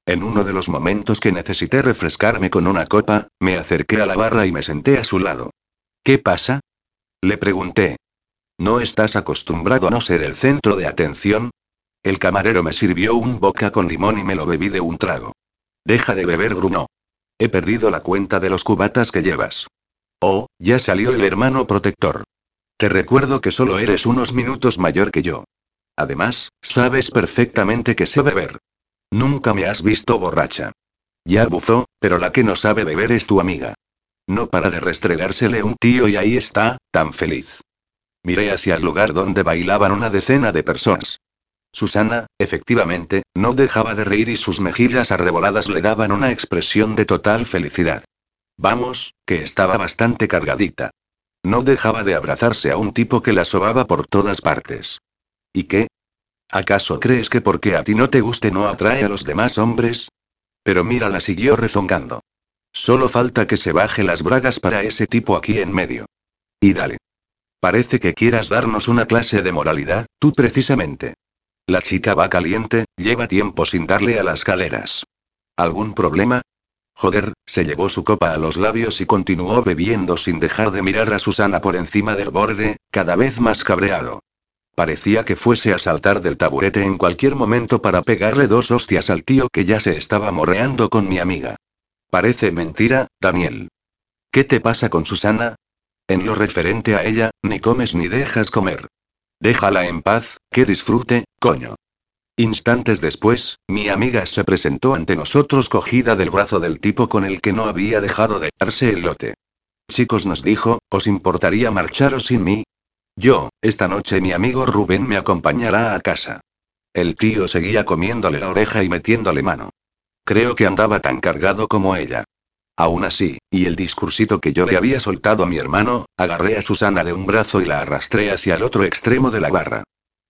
En uno de los momentos que necesité refrescarme con una copa, me acerqué a la barra y me senté a su lado. ¿Qué pasa? Le pregunté. ¿No estás acostumbrado a no ser el centro de atención? El camarero me sirvió un boca con limón y me lo bebí de un trago. Deja de beber, gruñó. He perdido la cuenta de los cubatas que llevas. Oh, ya salió el hermano protector. Te recuerdo que solo eres unos minutos mayor que yo. Además, sabes perfectamente que sé beber. Nunca me has visto borracha. Ya bufó, pero la que no sabe beber es tu amiga. No para de restregársele un tío y ahí está, tan feliz. Miré hacia el lugar donde bailaban una decena de personas. Susana, efectivamente, no dejaba de reír y sus mejillas arreboladas le daban una expresión de total felicidad. Vamos, que estaba bastante cargadita. No dejaba de abrazarse a un tipo que la sobaba por todas partes. ¿Y qué? ¿Acaso crees que porque a ti no te guste no atrae a los demás hombres? Pero mira, la siguió rezongando. Solo falta que se baje las bragas para ese tipo aquí en medio. Y dale. Parece que quieras darnos una clase de moralidad, tú precisamente. La chica va caliente, lleva tiempo sin darle a las caleras. ¿Algún problema? Joder, se llevó su copa a los labios y continuó bebiendo sin dejar de mirar a Susana por encima del borde, cada vez más cabreado. Parecía que fuese a saltar del taburete en cualquier momento para pegarle dos hostias al tío que ya se estaba morreando con mi amiga. Parece mentira, Daniel. ¿Qué te pasa con Susana? En lo referente a ella, ni comes ni dejas comer. Déjala en paz, que disfrute, coño. Instantes después, mi amiga se presentó ante nosotros cogida del brazo del tipo con el que no había dejado de darse el lote. Chicos nos dijo, ¿os importaría marcharos sin mí? Yo, esta noche mi amigo Rubén me acompañará a casa. El tío seguía comiéndole la oreja y metiéndole mano. Creo que andaba tan cargado como ella. Aún así, y el discursito que yo le había soltado a mi hermano, agarré a Susana de un brazo y la arrastré hacia el otro extremo de la barra.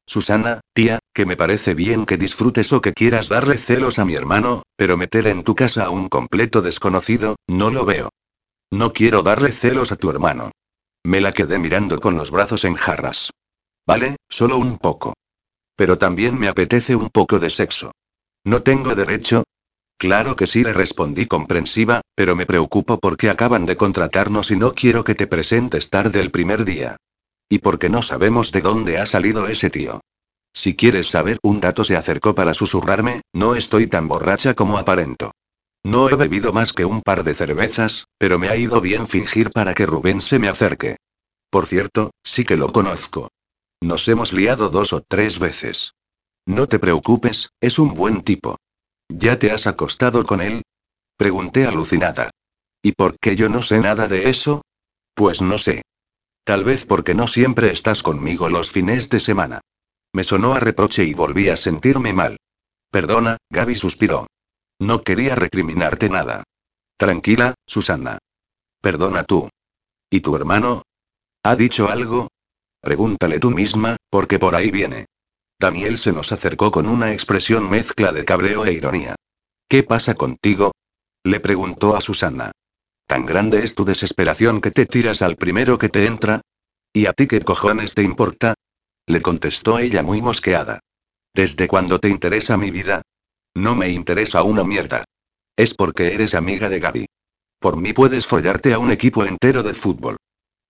Susana, tía, que me parece bien que disfrutes o que quieras darle celos a mi hermano, pero meter en tu casa a un completo desconocido, no lo veo. No quiero darle celos a tu hermano. Me la quedé mirando con los brazos en jarras. Vale, solo un poco. Pero también me apetece un poco de sexo. ¿No tengo derecho? Claro que sí, le respondí comprensiva, pero me preocupo porque acaban de contratarnos y no quiero que te presentes tarde el primer día. Y porque no sabemos de dónde ha salido ese tío. Si quieres saber, un dato se acercó para susurrarme, no estoy tan borracha como aparento. No he bebido más que un par de cervezas, pero me ha ido bien fingir para que Rubén se me acerque. Por cierto, sí que lo conozco. Nos hemos liado dos o tres veces. No te preocupes, es un buen tipo. ¿Ya te has acostado con él? Pregunté alucinada. ¿Y por qué yo no sé nada de eso? Pues no sé. Tal vez porque no siempre estás conmigo los fines de semana. Me sonó a reproche y volví a sentirme mal. Perdona, Gaby suspiró. No quería recriminarte nada. Tranquila, Susana. Perdona tú. ¿Y tu hermano? ¿Ha dicho algo? Pregúntale tú misma, porque por ahí viene. Daniel se nos acercó con una expresión mezcla de cabreo e ironía. ¿Qué pasa contigo? Le preguntó a Susana. ¿Tan grande es tu desesperación que te tiras al primero que te entra? ¿Y a ti qué cojones te importa? Le contestó ella muy mosqueada. ¿Desde cuándo te interesa mi vida? No me interesa una mierda. Es porque eres amiga de Gaby. Por mí puedes follarte a un equipo entero de fútbol.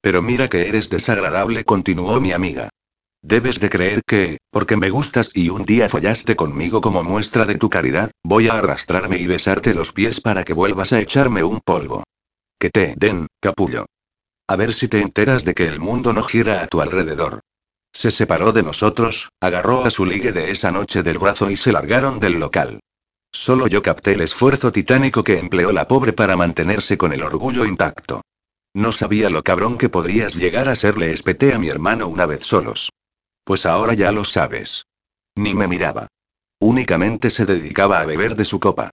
Pero mira que eres desagradable, continuó mi amiga. Debes de creer que, porque me gustas y un día follaste conmigo como muestra de tu caridad, voy a arrastrarme y besarte los pies para que vuelvas a echarme un polvo. Que te den, capullo. A ver si te enteras de que el mundo no gira a tu alrededor. Se separó de nosotros, agarró a su ligue de esa noche del brazo y se largaron del local. Solo yo capté el esfuerzo titánico que empleó la pobre para mantenerse con el orgullo intacto. No sabía lo cabrón que podrías llegar a ser, le espeté a mi hermano una vez solos. Pues ahora ya lo sabes. Ni me miraba. Únicamente se dedicaba a beber de su copa.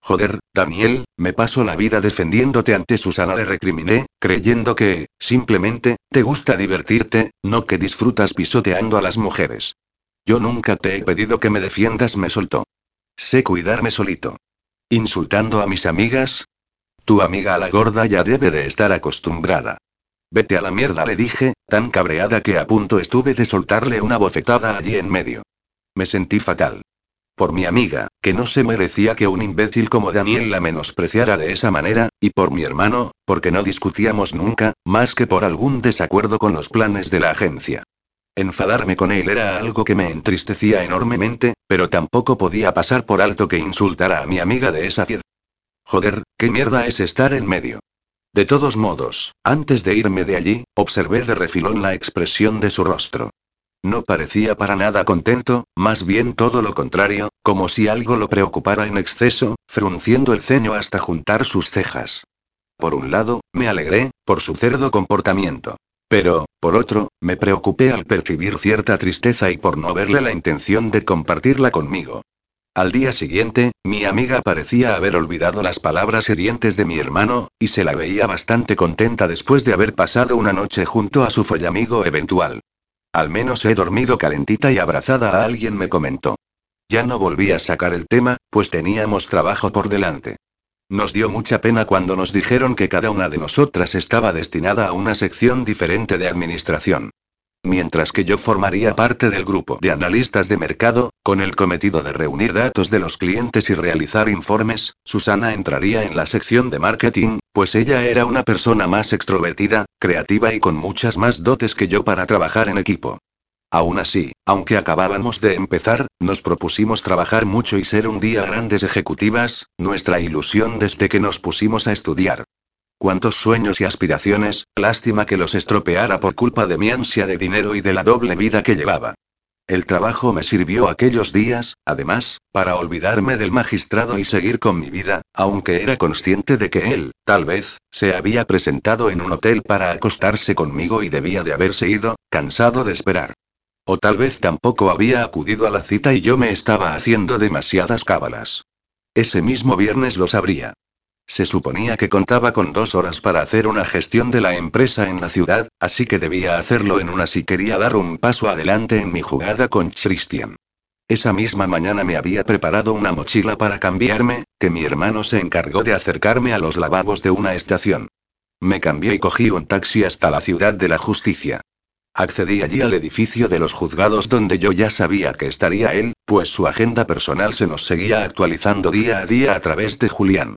Joder, Daniel, me paso la vida defendiéndote ante Susana, le recriminé, creyendo que, simplemente, te gusta divertirte, no que disfrutas pisoteando a las mujeres. Yo nunca te he pedido que me defiendas, me soltó. Sé cuidarme solito. ¿Insultando a mis amigas? Tu amiga a la gorda ya debe de estar acostumbrada. Vete a la mierda, le dije, tan cabreada que a punto estuve de soltarle una bofetada allí en medio. Me sentí fatal. Por mi amiga, que no se merecía que un imbécil como Daniel la menospreciara de esa manera, y por mi hermano, porque no discutíamos nunca, más que por algún desacuerdo con los planes de la agencia. Enfadarme con él era algo que me entristecía enormemente, pero tampoco podía pasar por alto que insultara a mi amiga de esa ciudad. Joder, qué mierda es estar en medio. De todos modos, antes de irme de allí, observé de refilón la expresión de su rostro. No parecía para nada contento, más bien todo lo contrario, como si algo lo preocupara en exceso, frunciendo el ceño hasta juntar sus cejas. Por un lado, me alegré, por su cerdo comportamiento. Pero, por otro, me preocupé al percibir cierta tristeza y por no verle la intención de compartirla conmigo. Al día siguiente, mi amiga parecía haber olvidado las palabras hirientes de mi hermano, y se la veía bastante contenta después de haber pasado una noche junto a su follamigo eventual. Al menos he dormido calentita y abrazada a alguien, me comentó. Ya no volví a sacar el tema, pues teníamos trabajo por delante. Nos dio mucha pena cuando nos dijeron que cada una de nosotras estaba destinada a una sección diferente de administración. Mientras que yo formaría parte del grupo de analistas de mercado, con el cometido de reunir datos de los clientes y realizar informes, Susana entraría en la sección de marketing, pues ella era una persona más extrovertida, creativa y con muchas más dotes que yo para trabajar en equipo. Aún así, aunque acabábamos de empezar, nos propusimos trabajar mucho y ser un día grandes ejecutivas, nuestra ilusión desde que nos pusimos a estudiar. Cuántos sueños y aspiraciones, lástima que los estropeara por culpa de mi ansia de dinero y de la doble vida que llevaba. El trabajo me sirvió aquellos días, además, para olvidarme del magistrado y seguir con mi vida, aunque era consciente de que él, tal vez, se había presentado en un hotel para acostarse conmigo y debía de haberse ido, cansado de esperar. O tal vez tampoco había acudido a la cita y yo me estaba haciendo demasiadas cábalas. Ese mismo viernes lo sabría. Se suponía que contaba con dos horas para hacer una gestión de la empresa en la ciudad, así que debía hacerlo en una si quería dar un paso adelante en mi jugada con Christian. Esa misma mañana me había preparado una mochila para cambiarme, que mi hermano se encargó de acercarme a los lavabos de una estación. Me cambié y cogí un taxi hasta la ciudad de la justicia. Accedí allí al edificio de los juzgados donde yo ya sabía que estaría él, pues su agenda personal se nos seguía actualizando día a día a través de Julián.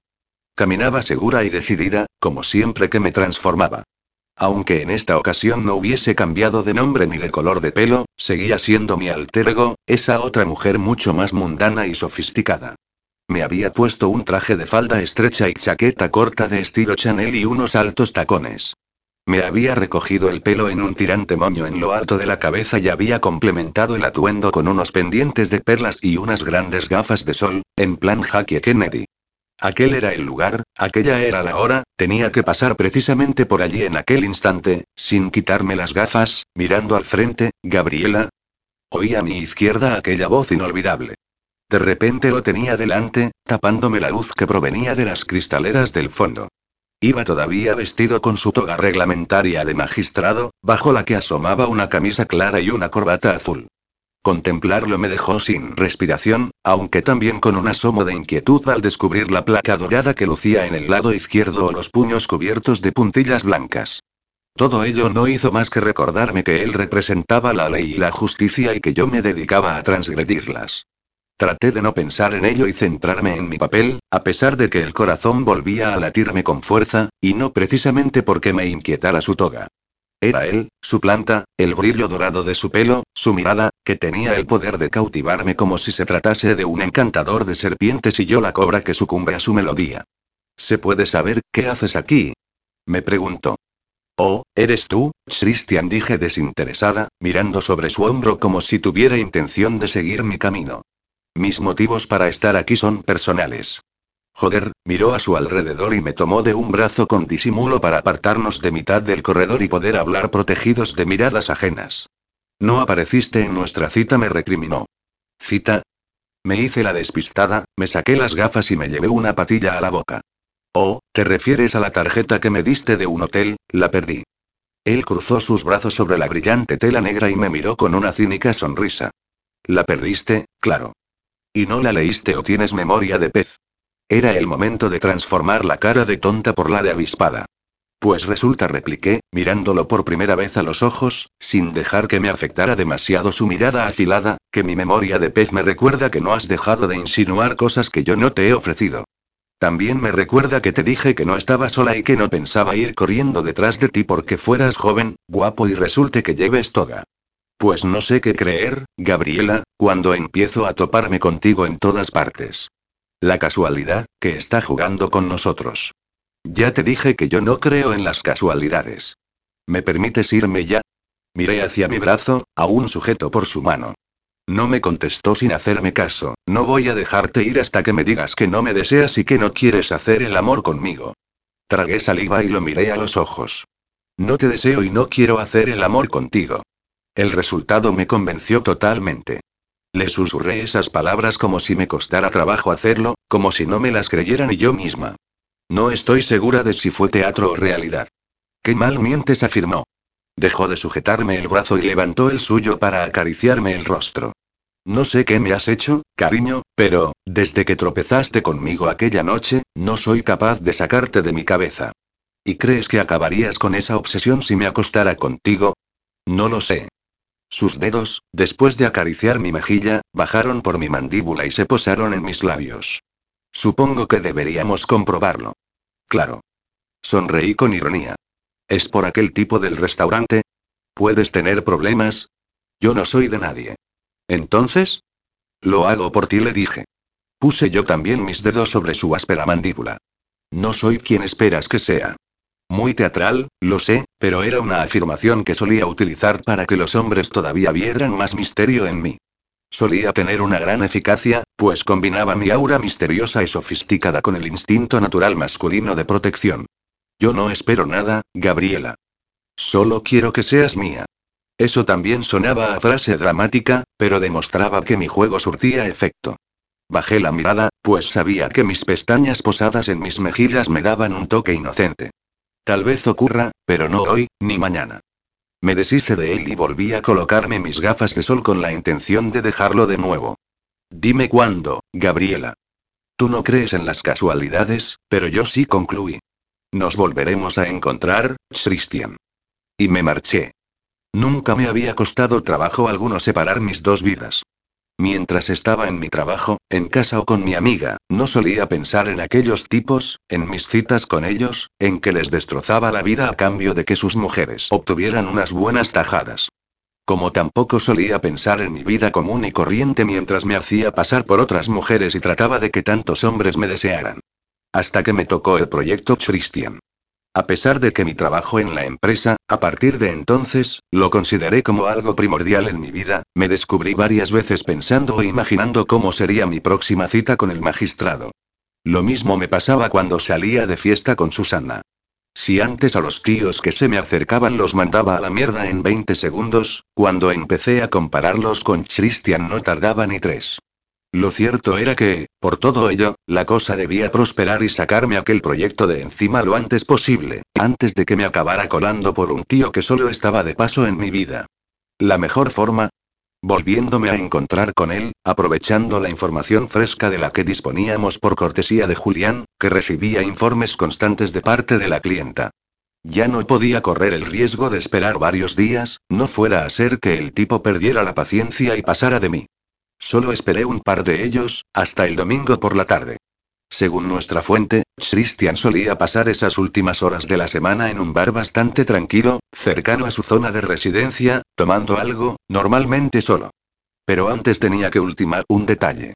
Caminaba segura y decidida, como siempre que me transformaba. Aunque en esta ocasión no hubiese cambiado de nombre ni de color de pelo, seguía siendo mi alter ego, esa otra mujer mucho más mundana y sofisticada. Me había puesto un traje de falda estrecha y chaqueta corta de estilo Chanel y unos altos tacones. Me había recogido el pelo en un tirante moño en lo alto de la cabeza y había complementado el atuendo con unos pendientes de perlas y unas grandes gafas de sol, en plan Jackie Kennedy. Aquel era el lugar, aquella era la hora, tenía que pasar precisamente por allí en aquel instante, sin quitarme las gafas, mirando al frente, Gabriela. Oí a mi izquierda aquella voz inolvidable. De repente lo tenía delante, tapándome la luz que provenía de las cristaleras del fondo. Iba todavía vestido con su toga reglamentaria de magistrado, bajo la que asomaba una camisa clara y una corbata azul. Contemplarlo me dejó sin respiración, aunque también con un asomo de inquietud al descubrir la placa dorada que lucía en el lado izquierdo o los puños cubiertos de puntillas blancas. Todo ello no hizo más que recordarme que él representaba la ley y la justicia y que yo me dedicaba a transgredirlas. Traté de no pensar en ello y centrarme en mi papel, a pesar de que el corazón volvía a latirme con fuerza, y no precisamente porque me inquietara su toga. Era él, su planta, el brillo dorado de su pelo, su mirada, que tenía el poder de cautivarme como si se tratase de un encantador de serpientes y yo la cobra que sucumbe a su melodía. ¿Se puede saber qué haces aquí? Me preguntó. Oh, ¿eres tú, Christian? dije desinteresada, mirando sobre su hombro como si tuviera intención de seguir mi camino. Mis motivos para estar aquí son personales. Joder, miró a su alrededor y me tomó de un brazo con disimulo para apartarnos de mitad del corredor y poder hablar protegidos de miradas ajenas. No apareciste en nuestra cita, me recriminó. ¿Cita? Me hice la despistada, me saqué las gafas y me llevé una patilla a la boca. Oh, ¿te refieres a la tarjeta que me diste de un hotel? La perdí. Él cruzó sus brazos sobre la brillante tela negra y me miró con una cínica sonrisa. La perdiste, claro. ¿Y no la leíste o tienes memoria de pez? Era el momento de transformar la cara de tonta por la de avispada. Pues resulta, repliqué, mirándolo por primera vez a los ojos, sin dejar que me afectara demasiado su mirada afilada, que mi memoria de pez me recuerda que no has dejado de insinuar cosas que yo no te he ofrecido. También me recuerda que te dije que no estaba sola y que no pensaba ir corriendo detrás de ti porque fueras joven, guapo y resulte que lleves toga. Pues no sé qué creer, Gabriela, cuando empiezo a toparme contigo en todas partes. La casualidad, que está jugando con nosotros. Ya te dije que yo no creo en las casualidades. ¿Me permites irme ya? Miré hacia mi brazo, aún sujeto por su mano. No me contestó sin hacerme caso, no voy a dejarte ir hasta que me digas que no me deseas y que no quieres hacer el amor conmigo. Tragué saliva y lo miré a los ojos. No te deseo y no quiero hacer el amor contigo. El resultado me convenció totalmente. Le susurré esas palabras como si me costara trabajo hacerlo, como si no me las creyera ni yo misma. No estoy segura de si fue teatro o realidad. Qué mal mientes, afirmó. Dejó de sujetarme el brazo y levantó el suyo para acariciarme el rostro. No sé qué me has hecho, cariño, pero, desde que tropezaste conmigo aquella noche, no soy capaz de sacarte de mi cabeza. ¿Y crees que acabarías con esa obsesión si me acostara contigo? No lo sé. Sus dedos, después de acariciar mi mejilla, bajaron por mi mandíbula y se posaron en mis labios. Supongo que deberíamos comprobarlo. Claro. Sonreí con ironía. ¿Es por aquel tipo del restaurante? ¿Puedes tener problemas? Yo no soy de nadie. Entonces? Lo hago por ti, le dije. Puse yo también mis dedos sobre su áspera mandíbula. No soy quien esperas que sea. Muy teatral, lo sé, pero era una afirmación que solía utilizar para que los hombres todavía vieran más misterio en mí. Solía tener una gran eficacia, pues combinaba mi aura misteriosa y sofisticada con el instinto natural masculino de protección. Yo no espero nada, Gabriela. Solo quiero que seas mía. Eso también sonaba a frase dramática, pero demostraba que mi juego surtía efecto. Bajé la mirada, pues sabía que mis pestañas posadas en mis mejillas me daban un toque inocente. Tal vez ocurra, pero no hoy, ni mañana. Me deshice de él y volví a colocarme mis gafas de sol con la intención de dejarlo de nuevo. Dime cuándo, Gabriela. Tú no crees en las casualidades, pero yo sí concluí. Nos volveremos a encontrar, Christian. Y me marché. Nunca me había costado trabajo alguno separar mis dos vidas. Mientras estaba en mi trabajo, en casa o con mi amiga, no solía pensar en aquellos tipos, en mis citas con ellos, en que les destrozaba la vida a cambio de que sus mujeres obtuvieran unas buenas tajadas. Como tampoco solía pensar en mi vida común y corriente mientras me hacía pasar por otras mujeres y trataba de que tantos hombres me desearan. Hasta que me tocó el proyecto Christian. A pesar de que mi trabajo en la empresa, a partir de entonces, lo consideré como algo primordial en mi vida, me descubrí varias veces pensando o imaginando cómo sería mi próxima cita con el magistrado. Lo mismo me pasaba cuando salía de fiesta con Susana. Si antes a los tíos que se me acercaban los mandaba a la mierda en 20 segundos, cuando empecé a compararlos con Christian no tardaba ni tres. Lo cierto era que, por todo ello, la cosa debía prosperar y sacarme aquel proyecto de encima lo antes posible, antes de que me acabara colando por un tío que solo estaba de paso en mi vida. La mejor forma, volviéndome a encontrar con él, aprovechando la información fresca de la que disponíamos por cortesía de Julián, que recibía informes constantes de parte de la clienta. Ya no podía correr el riesgo de esperar varios días, no fuera a ser que el tipo perdiera la paciencia y pasara de mí. Solo esperé un par de ellos, hasta el domingo por la tarde. Según nuestra fuente, Christian solía pasar esas últimas horas de la semana en un bar bastante tranquilo, cercano a su zona de residencia, tomando algo, normalmente solo. Pero antes tenía que ultimar un detalle.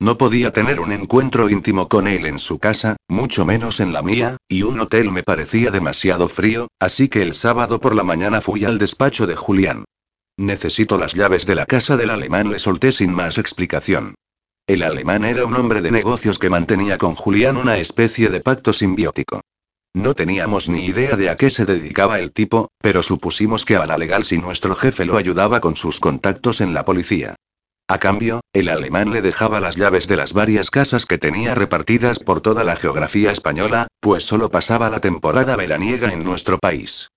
No podía tener un encuentro íntimo con él en su casa, mucho menos en la mía, y un hotel me parecía demasiado frío, así que el sábado por la mañana fui al despacho de Julián. Necesito las llaves de la casa del alemán, le solté sin más explicación. El alemán era un hombre de negocios que mantenía con Julián una especie de pacto simbiótico. No teníamos ni idea de a qué se dedicaba el tipo, pero supusimos que a la legal si nuestro jefe lo ayudaba con sus contactos en la policía. A cambio, el alemán le dejaba las llaves de las varias casas que tenía repartidas por toda la geografía española, pues solo pasaba la temporada veraniega en nuestro país.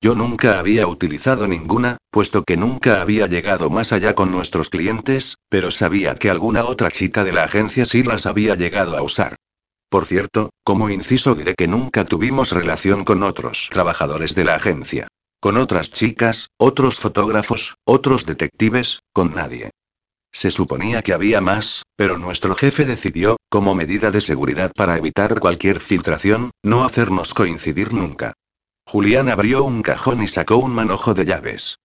Yo nunca había utilizado ninguna, puesto que nunca había llegado más allá con nuestros clientes, pero sabía que alguna otra chica de la agencia sí las había llegado a usar. Por cierto, como inciso diré que nunca tuvimos relación con otros trabajadores de la agencia. Con otras chicas, otros fotógrafos, otros detectives, con nadie. Se suponía que había más, pero nuestro jefe decidió, como medida de seguridad para evitar cualquier filtración, no hacernos coincidir nunca. Julián abrió un cajón y sacó un manojo de llaves.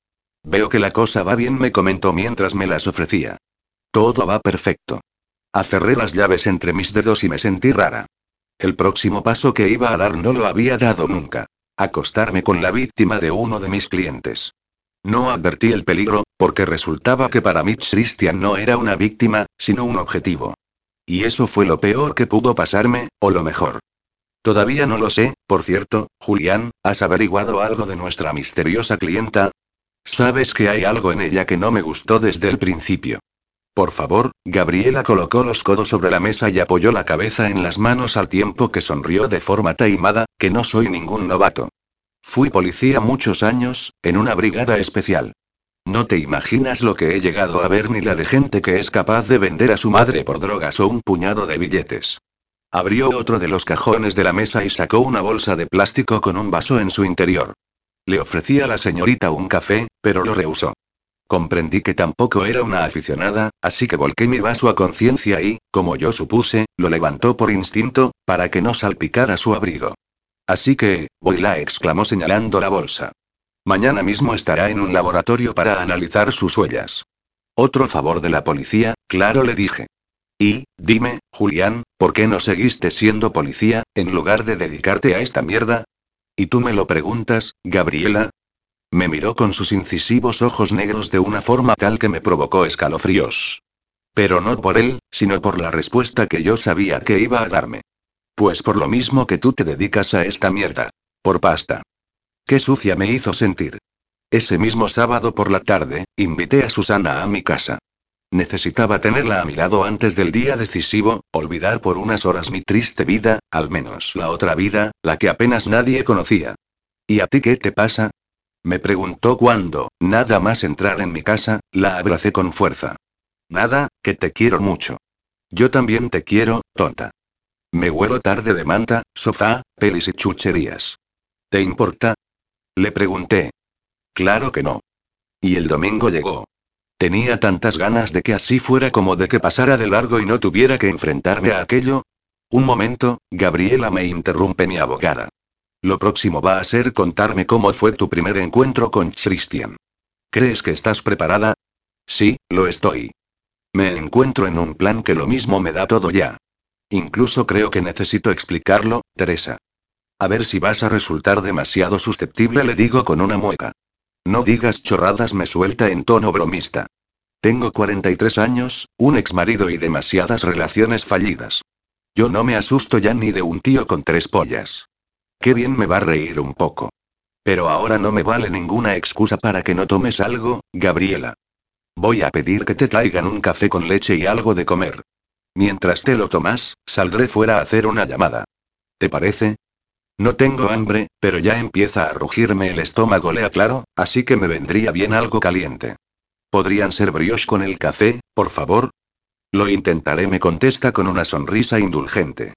Veo que la cosa va bien, me comentó mientras me las ofrecía. Todo va perfecto. Aferré las llaves entre mis dedos y me sentí rara. El próximo paso que iba a dar no lo había dado nunca. Acostarme con la víctima de uno de mis clientes. No advertí el peligro, porque resultaba que para Mitch Christian no era una víctima, sino un objetivo. Y eso fue lo peor que pudo pasarme, o lo mejor. Todavía no lo sé, por cierto, Julián, ¿has averiguado algo de nuestra misteriosa clienta? Sabes que hay algo en ella que no me gustó desde el principio. Por favor, Gabriela colocó los codos sobre la mesa y apoyó la cabeza en las manos al tiempo que sonrió de forma taimada, que no soy ningún novato. Fui policía muchos años, en una brigada especial. No te imaginas lo que he llegado a ver ni la de gente que es capaz de vender a su madre por drogas o un puñado de billetes. Abrió otro de los cajones de la mesa y sacó una bolsa de plástico con un vaso en su interior. Le ofrecí a la señorita un café, pero lo rehusó. Comprendí que tampoco era una aficionada, así que volqué mi vaso a conciencia y, como yo supuse, lo levantó por instinto, para que no salpicara su abrigo. Así que, voy la exclamó señalando la bolsa. Mañana mismo estará en un laboratorio para analizar sus huellas. Otro favor de la policía, claro le dije. Y, dime, Julián, ¿por qué no seguiste siendo policía, en lugar de dedicarte a esta mierda? ¿Y tú me lo preguntas, Gabriela? Me miró con sus incisivos ojos negros de una forma tal que me provocó escalofríos. Pero no por él, sino por la respuesta que yo sabía que iba a darme. Pues por lo mismo que tú te dedicas a esta mierda. Por pasta. Qué sucia me hizo sentir. Ese mismo sábado por la tarde, invité a Susana a mi casa. Necesitaba tenerla a mi lado antes del día decisivo, olvidar por unas horas mi triste vida, al menos la otra vida, la que apenas nadie conocía. ¿Y a ti qué te pasa? Me preguntó cuando, nada más entrar en mi casa, la abracé con fuerza. Nada, que te quiero mucho. Yo también te quiero, tonta. Me huelo tarde de manta, sofá, pelis y chucherías. ¿Te importa? Le pregunté. Claro que no. Y el domingo llegó. Tenía tantas ganas de que así fuera como de que pasara de largo y no tuviera que enfrentarme a aquello. Un momento, Gabriela me interrumpe mi abogada. Lo próximo va a ser contarme cómo fue tu primer encuentro con Christian. ¿Crees que estás preparada? Sí, lo estoy. Me encuentro en un plan que lo mismo me da todo ya. Incluso creo que necesito explicarlo, Teresa. A ver si vas a resultar demasiado susceptible, le digo con una mueca. No digas chorradas, me suelta en tono bromista. Tengo 43 años, un exmarido y demasiadas relaciones fallidas. Yo no me asusto ya ni de un tío con tres pollas. Qué bien me va a reír un poco. Pero ahora no me vale ninguna excusa para que no tomes algo, Gabriela. Voy a pedir que te traigan un café con leche y algo de comer. Mientras te lo tomas, saldré fuera a hacer una llamada. ¿Te parece? No tengo hambre, pero ya empieza a rugirme el estómago, le aclaro, así que me vendría bien algo caliente. ¿Podrían ser brioche con el café, por favor? Lo intentaré, me contesta con una sonrisa indulgente.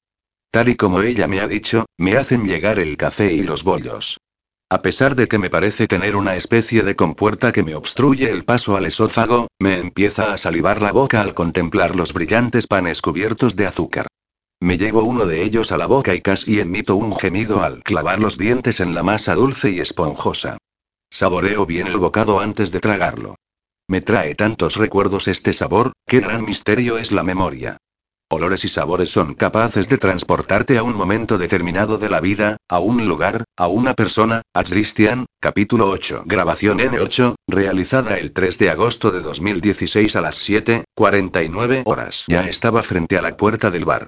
Tal y como ella me ha dicho, me hacen llegar el café y los bollos. A pesar de que me parece tener una especie de compuerta que me obstruye el paso al esófago, me empieza a salivar la boca al contemplar los brillantes panes cubiertos de azúcar. Me llevo uno de ellos a la boca y casi emito un gemido al clavar los dientes en la masa dulce y esponjosa. Saboreo bien el bocado antes de tragarlo. Me trae tantos recuerdos este sabor, qué gran misterio es la memoria. Olores y sabores son capaces de transportarte a un momento determinado de la vida, a un lugar, a una persona. A Christian, capítulo 8. Grabación N8, realizada el 3 de agosto de 2016 a las 7:49 horas. Ya estaba frente a la puerta del bar.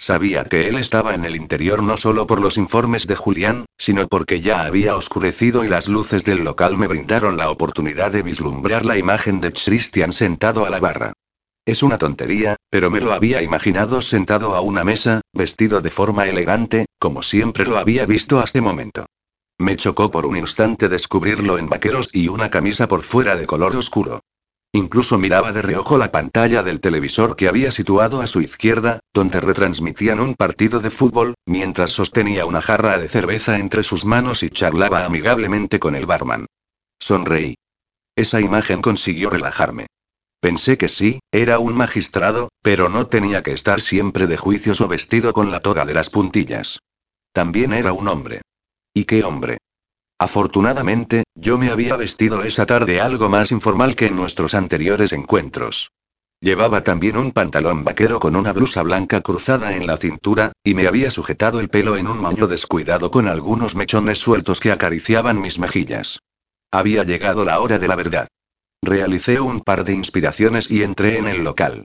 Sabía que él estaba en el interior no solo por los informes de Julián, sino porque ya había oscurecido y las luces del local me brindaron la oportunidad de vislumbrar la imagen de Christian sentado a la barra. Es una tontería, pero me lo había imaginado sentado a una mesa, vestido de forma elegante, como siempre lo había visto hasta momento. Me chocó por un instante descubrirlo en vaqueros y una camisa por fuera de color oscuro. Incluso miraba de reojo la pantalla del televisor que había situado a su izquierda, donde retransmitían un partido de fútbol, mientras sostenía una jarra de cerveza entre sus manos y charlaba amigablemente con el barman. Sonreí. Esa imagen consiguió relajarme. Pensé que sí, era un magistrado, pero no tenía que estar siempre de juicios o vestido con la toga de las puntillas. También era un hombre. ¿Y qué hombre? Afortunadamente, yo me había vestido esa tarde algo más informal que en nuestros anteriores encuentros. Llevaba también un pantalón vaquero con una blusa blanca cruzada en la cintura, y me había sujetado el pelo en un moño descuidado con algunos mechones sueltos que acariciaban mis mejillas. Había llegado la hora de la verdad. Realicé un par de inspiraciones y entré en el local.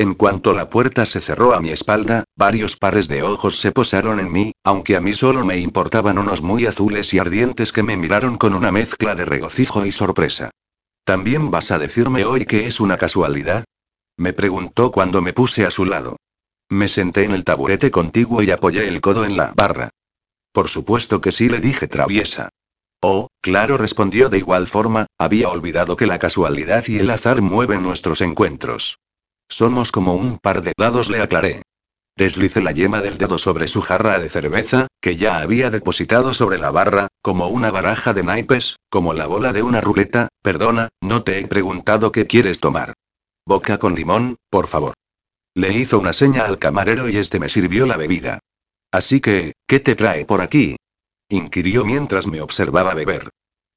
En cuanto la puerta se cerró a mi espalda, varios pares de ojos se posaron en mí, aunque a mí solo me importaban unos muy azules y ardientes que me miraron con una mezcla de regocijo y sorpresa. ¿También vas a decirme hoy que es una casualidad? Me preguntó cuando me puse a su lado. Me senté en el taburete contiguo y apoyé el codo en la barra. Por supuesto que sí, le dije traviesa. Oh, claro, respondió de igual forma, había olvidado que la casualidad y el azar mueven nuestros encuentros. Somos como un par de dados, le aclaré. Deslicé la yema del dedo sobre su jarra de cerveza, que ya había depositado sobre la barra, como una baraja de naipes, como la bola de una ruleta. Perdona, no te he preguntado qué quieres tomar. Boca con limón, por favor. Le hizo una seña al camarero y este me sirvió la bebida. Así que, ¿qué te trae por aquí? inquirió mientras me observaba beber.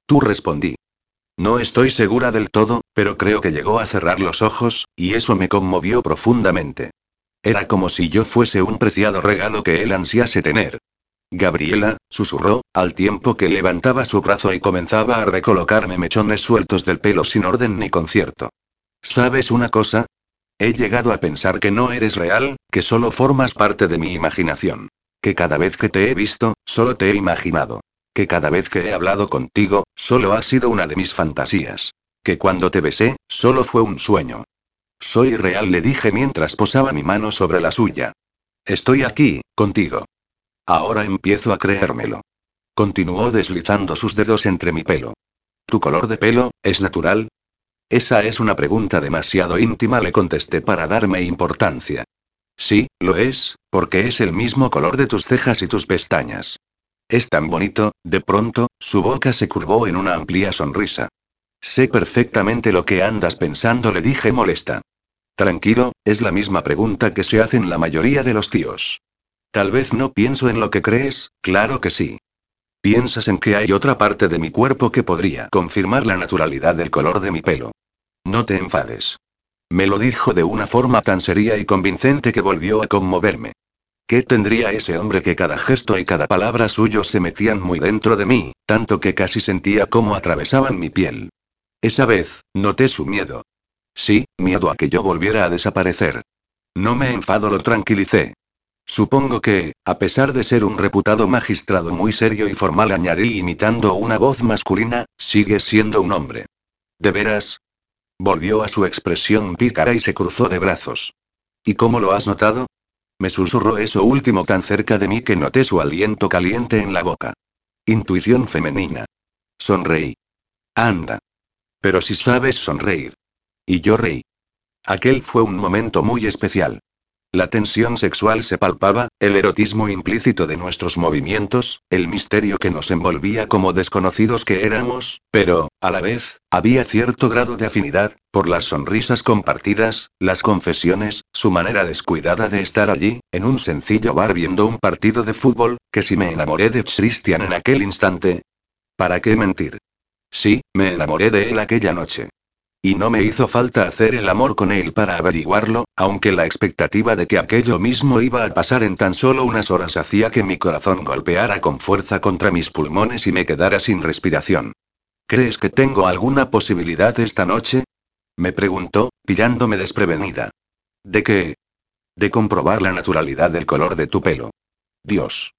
Tú respondí. No estoy segura del todo, pero creo que llegó a cerrar los ojos, y eso me conmovió profundamente. Era como si yo fuese un preciado regalo que él ansiase tener. Gabriela, susurró, al tiempo que levantaba su brazo y comenzaba a recolocarme mechones sueltos del pelo sin orden ni concierto. ¿Sabes una cosa? He llegado a pensar que no eres real, que solo formas parte de mi imaginación. Que cada vez que te he visto, solo te he imaginado. Que cada vez que he hablado contigo, solo ha sido una de mis fantasías. Que cuando te besé, solo fue un sueño. Soy real, le dije mientras posaba mi mano sobre la suya. Estoy aquí, contigo. Ahora empiezo a creérmelo. Continuó deslizando sus dedos entre mi pelo. ¿Tu color de pelo, es natural? Esa es una pregunta demasiado íntima, le contesté para darme importancia. Sí, lo es, porque es el mismo color de tus cejas y tus pestañas. Es tan bonito, de pronto, su boca se curvó en una amplia sonrisa. Sé perfectamente lo que andas pensando, le dije molesta. Tranquilo, es la misma pregunta que se hacen la mayoría de los tíos. Tal vez no pienso en lo que crees, claro que sí. Piensas en que hay otra parte de mi cuerpo que podría confirmar la naturalidad del color de mi pelo. No te enfades. Me lo dijo de una forma tan seria y convincente que volvió a conmoverme. ¿Qué tendría ese hombre que cada gesto y cada palabra suyo se metían muy dentro de mí, tanto que casi sentía cómo atravesaban mi piel? Esa vez, noté su miedo. Sí, miedo a que yo volviera a desaparecer. No me enfado, lo tranquilicé. Supongo que, a pesar de ser un reputado magistrado muy serio y formal, añadí imitando una voz masculina, sigues siendo un hombre. ¿De veras? Volvió a su expresión pícara y se cruzó de brazos. ¿Y cómo lo has notado? Me susurró eso último tan cerca de mí que noté su aliento caliente en la boca. Intuición femenina. Sonreí. Anda. Pero si sabes sonreír. Y yo reí. Aquel fue un momento muy especial. La tensión sexual se palpaba, el erotismo implícito de nuestros movimientos, el misterio que nos envolvía como desconocidos que éramos, pero, a la vez, había cierto grado de afinidad, por las sonrisas compartidas, las confesiones, su manera descuidada de estar allí, en un sencillo bar viendo un partido de fútbol, que si me enamoré de Christian en aquel instante. ¿Para qué mentir? Sí, me enamoré de él aquella noche. Y no me hizo falta hacer el amor con él para averiguarlo, aunque la expectativa de que aquello mismo iba a pasar en tan solo unas horas hacía que mi corazón golpeara con fuerza contra mis pulmones y me quedara sin respiración. ¿Crees que tengo alguna posibilidad esta noche? Me preguntó, pillándome desprevenida. ¿De qué? De comprobar la naturalidad del color de tu pelo. Dios.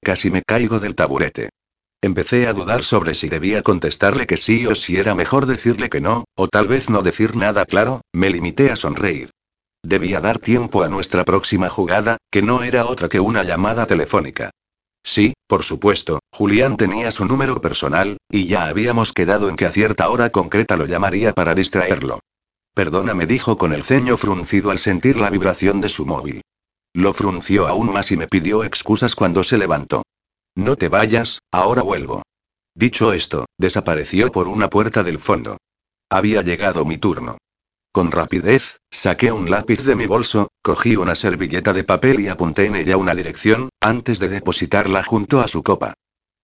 Casi me caigo del taburete. Empecé a dudar sobre si debía contestarle que sí o si era mejor decirle que no, o tal vez no decir nada claro, me limité a sonreír. Debía dar tiempo a nuestra próxima jugada, que no era otra que una llamada telefónica. Sí, por supuesto, Julián tenía su número personal, y ya habíamos quedado en que a cierta hora concreta lo llamaría para distraerlo. Perdona, me dijo con el ceño fruncido al sentir la vibración de su móvil. Lo frunció aún más y me pidió excusas cuando se levantó. No te vayas, ahora vuelvo. Dicho esto, desapareció por una puerta del fondo. Había llegado mi turno. Con rapidez, saqué un lápiz de mi bolso, cogí una servilleta de papel y apunté en ella una dirección, antes de depositarla junto a su copa.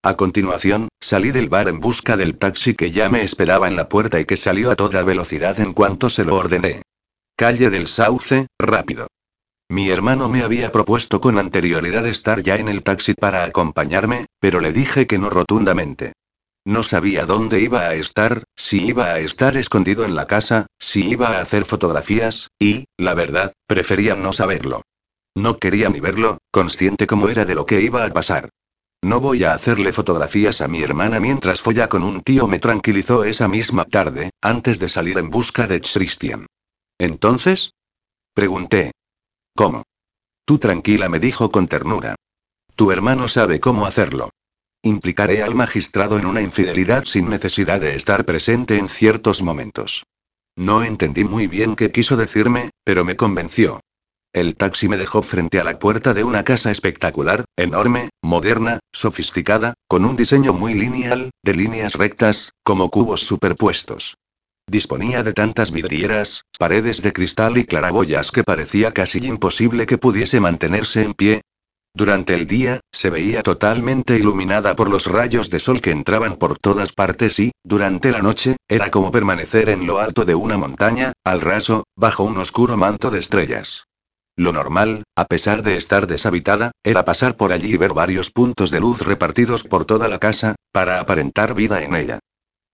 A continuación, salí del bar en busca del taxi que ya me esperaba en la puerta y que salió a toda velocidad en cuanto se lo ordené. Calle del Sauce, rápido. Mi hermano me había propuesto con anterioridad estar ya en el taxi para acompañarme, pero le dije que no rotundamente. No sabía dónde iba a estar, si iba a estar escondido en la casa, si iba a hacer fotografías, y, la verdad, prefería no saberlo. No quería ni verlo, consciente como era de lo que iba a pasar. No voy a hacerle fotografías a mi hermana mientras folla con un tío, me tranquilizó esa misma tarde, antes de salir en busca de Christian. ¿Entonces? Pregunté. ¿Cómo? Tú tranquila, me dijo con ternura. Tu hermano sabe cómo hacerlo. Implicaré al magistrado en una infidelidad sin necesidad de estar presente en ciertos momentos. No entendí muy bien qué quiso decirme, pero me convenció. El taxi me dejó frente a la puerta de una casa espectacular, enorme, moderna, sofisticada, con un diseño muy lineal, de líneas rectas, como cubos superpuestos. Disponía de tantas vidrieras, paredes de cristal y claraboyas que parecía casi imposible que pudiese mantenerse en pie. Durante el día, se veía totalmente iluminada por los rayos de sol que entraban por todas partes y, durante la noche, era como permanecer en lo alto de una montaña, al raso, bajo un oscuro manto de estrellas. Lo normal, a pesar de estar deshabitada, era pasar por allí y ver varios puntos de luz repartidos por toda la casa, para aparentar vida en ella.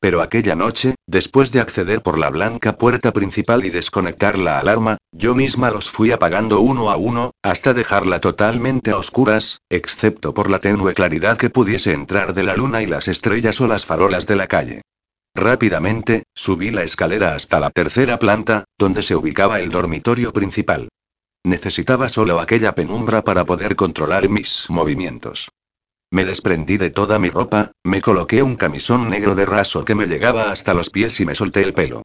Pero aquella noche, después de acceder por la blanca puerta principal y desconectar la alarma, yo misma los fui apagando uno a uno, hasta dejarla totalmente a oscuras, excepto por la tenue claridad que pudiese entrar de la luna y las estrellas o las farolas de la calle. Rápidamente, subí la escalera hasta la tercera planta, donde se ubicaba el dormitorio principal. Necesitaba solo aquella penumbra para poder controlar mis movimientos. Me desprendí de toda mi ropa, me coloqué un camisón negro de raso que me llegaba hasta los pies y me solté el pelo.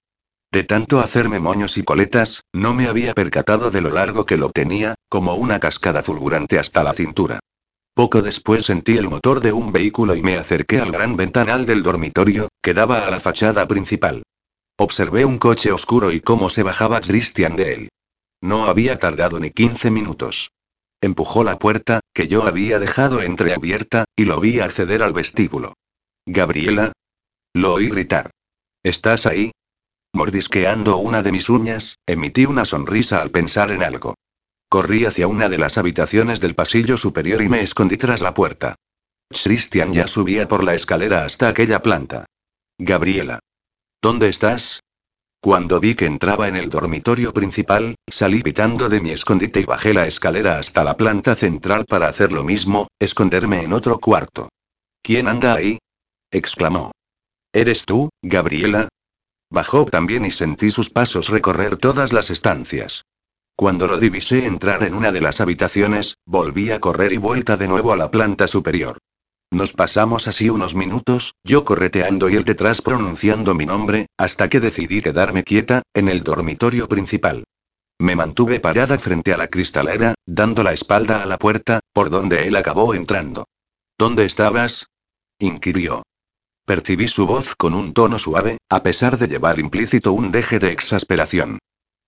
De tanto hacerme moños y coletas, no me había percatado de lo largo que lo tenía, como una cascada fulgurante hasta la cintura. Poco después sentí el motor de un vehículo y me acerqué al gran ventanal del dormitorio, que daba a la fachada principal. Observé un coche oscuro y cómo se bajaba Christian de él. No había tardado ni 15 minutos. Empujó la puerta, que yo había dejado entreabierta, y lo vi acceder al vestíbulo. Gabriela. Lo oí gritar. ¿Estás ahí? Mordisqueando una de mis uñas, emití una sonrisa al pensar en algo. Corrí hacia una de las habitaciones del pasillo superior y me escondí tras la puerta. Christian ya subía por la escalera hasta aquella planta. Gabriela. ¿Dónde estás? Cuando vi que entraba en el dormitorio principal, salí pitando de mi escondite y bajé la escalera hasta la planta central para hacer lo mismo, esconderme en otro cuarto. ¿Quién anda ahí? exclamó. ¿Eres tú, Gabriela? Bajó también y sentí sus pasos recorrer todas las estancias. Cuando lo divisé entrar en una de las habitaciones, volví a correr y vuelta de nuevo a la planta superior. Nos pasamos así unos minutos, yo correteando y él detrás pronunciando mi nombre, hasta que decidí quedarme quieta, en el dormitorio principal. Me mantuve parada frente a la cristalera, dando la espalda a la puerta, por donde él acabó entrando. ¿Dónde estabas? inquirió. Percibí su voz con un tono suave, a pesar de llevar implícito un deje de exasperación.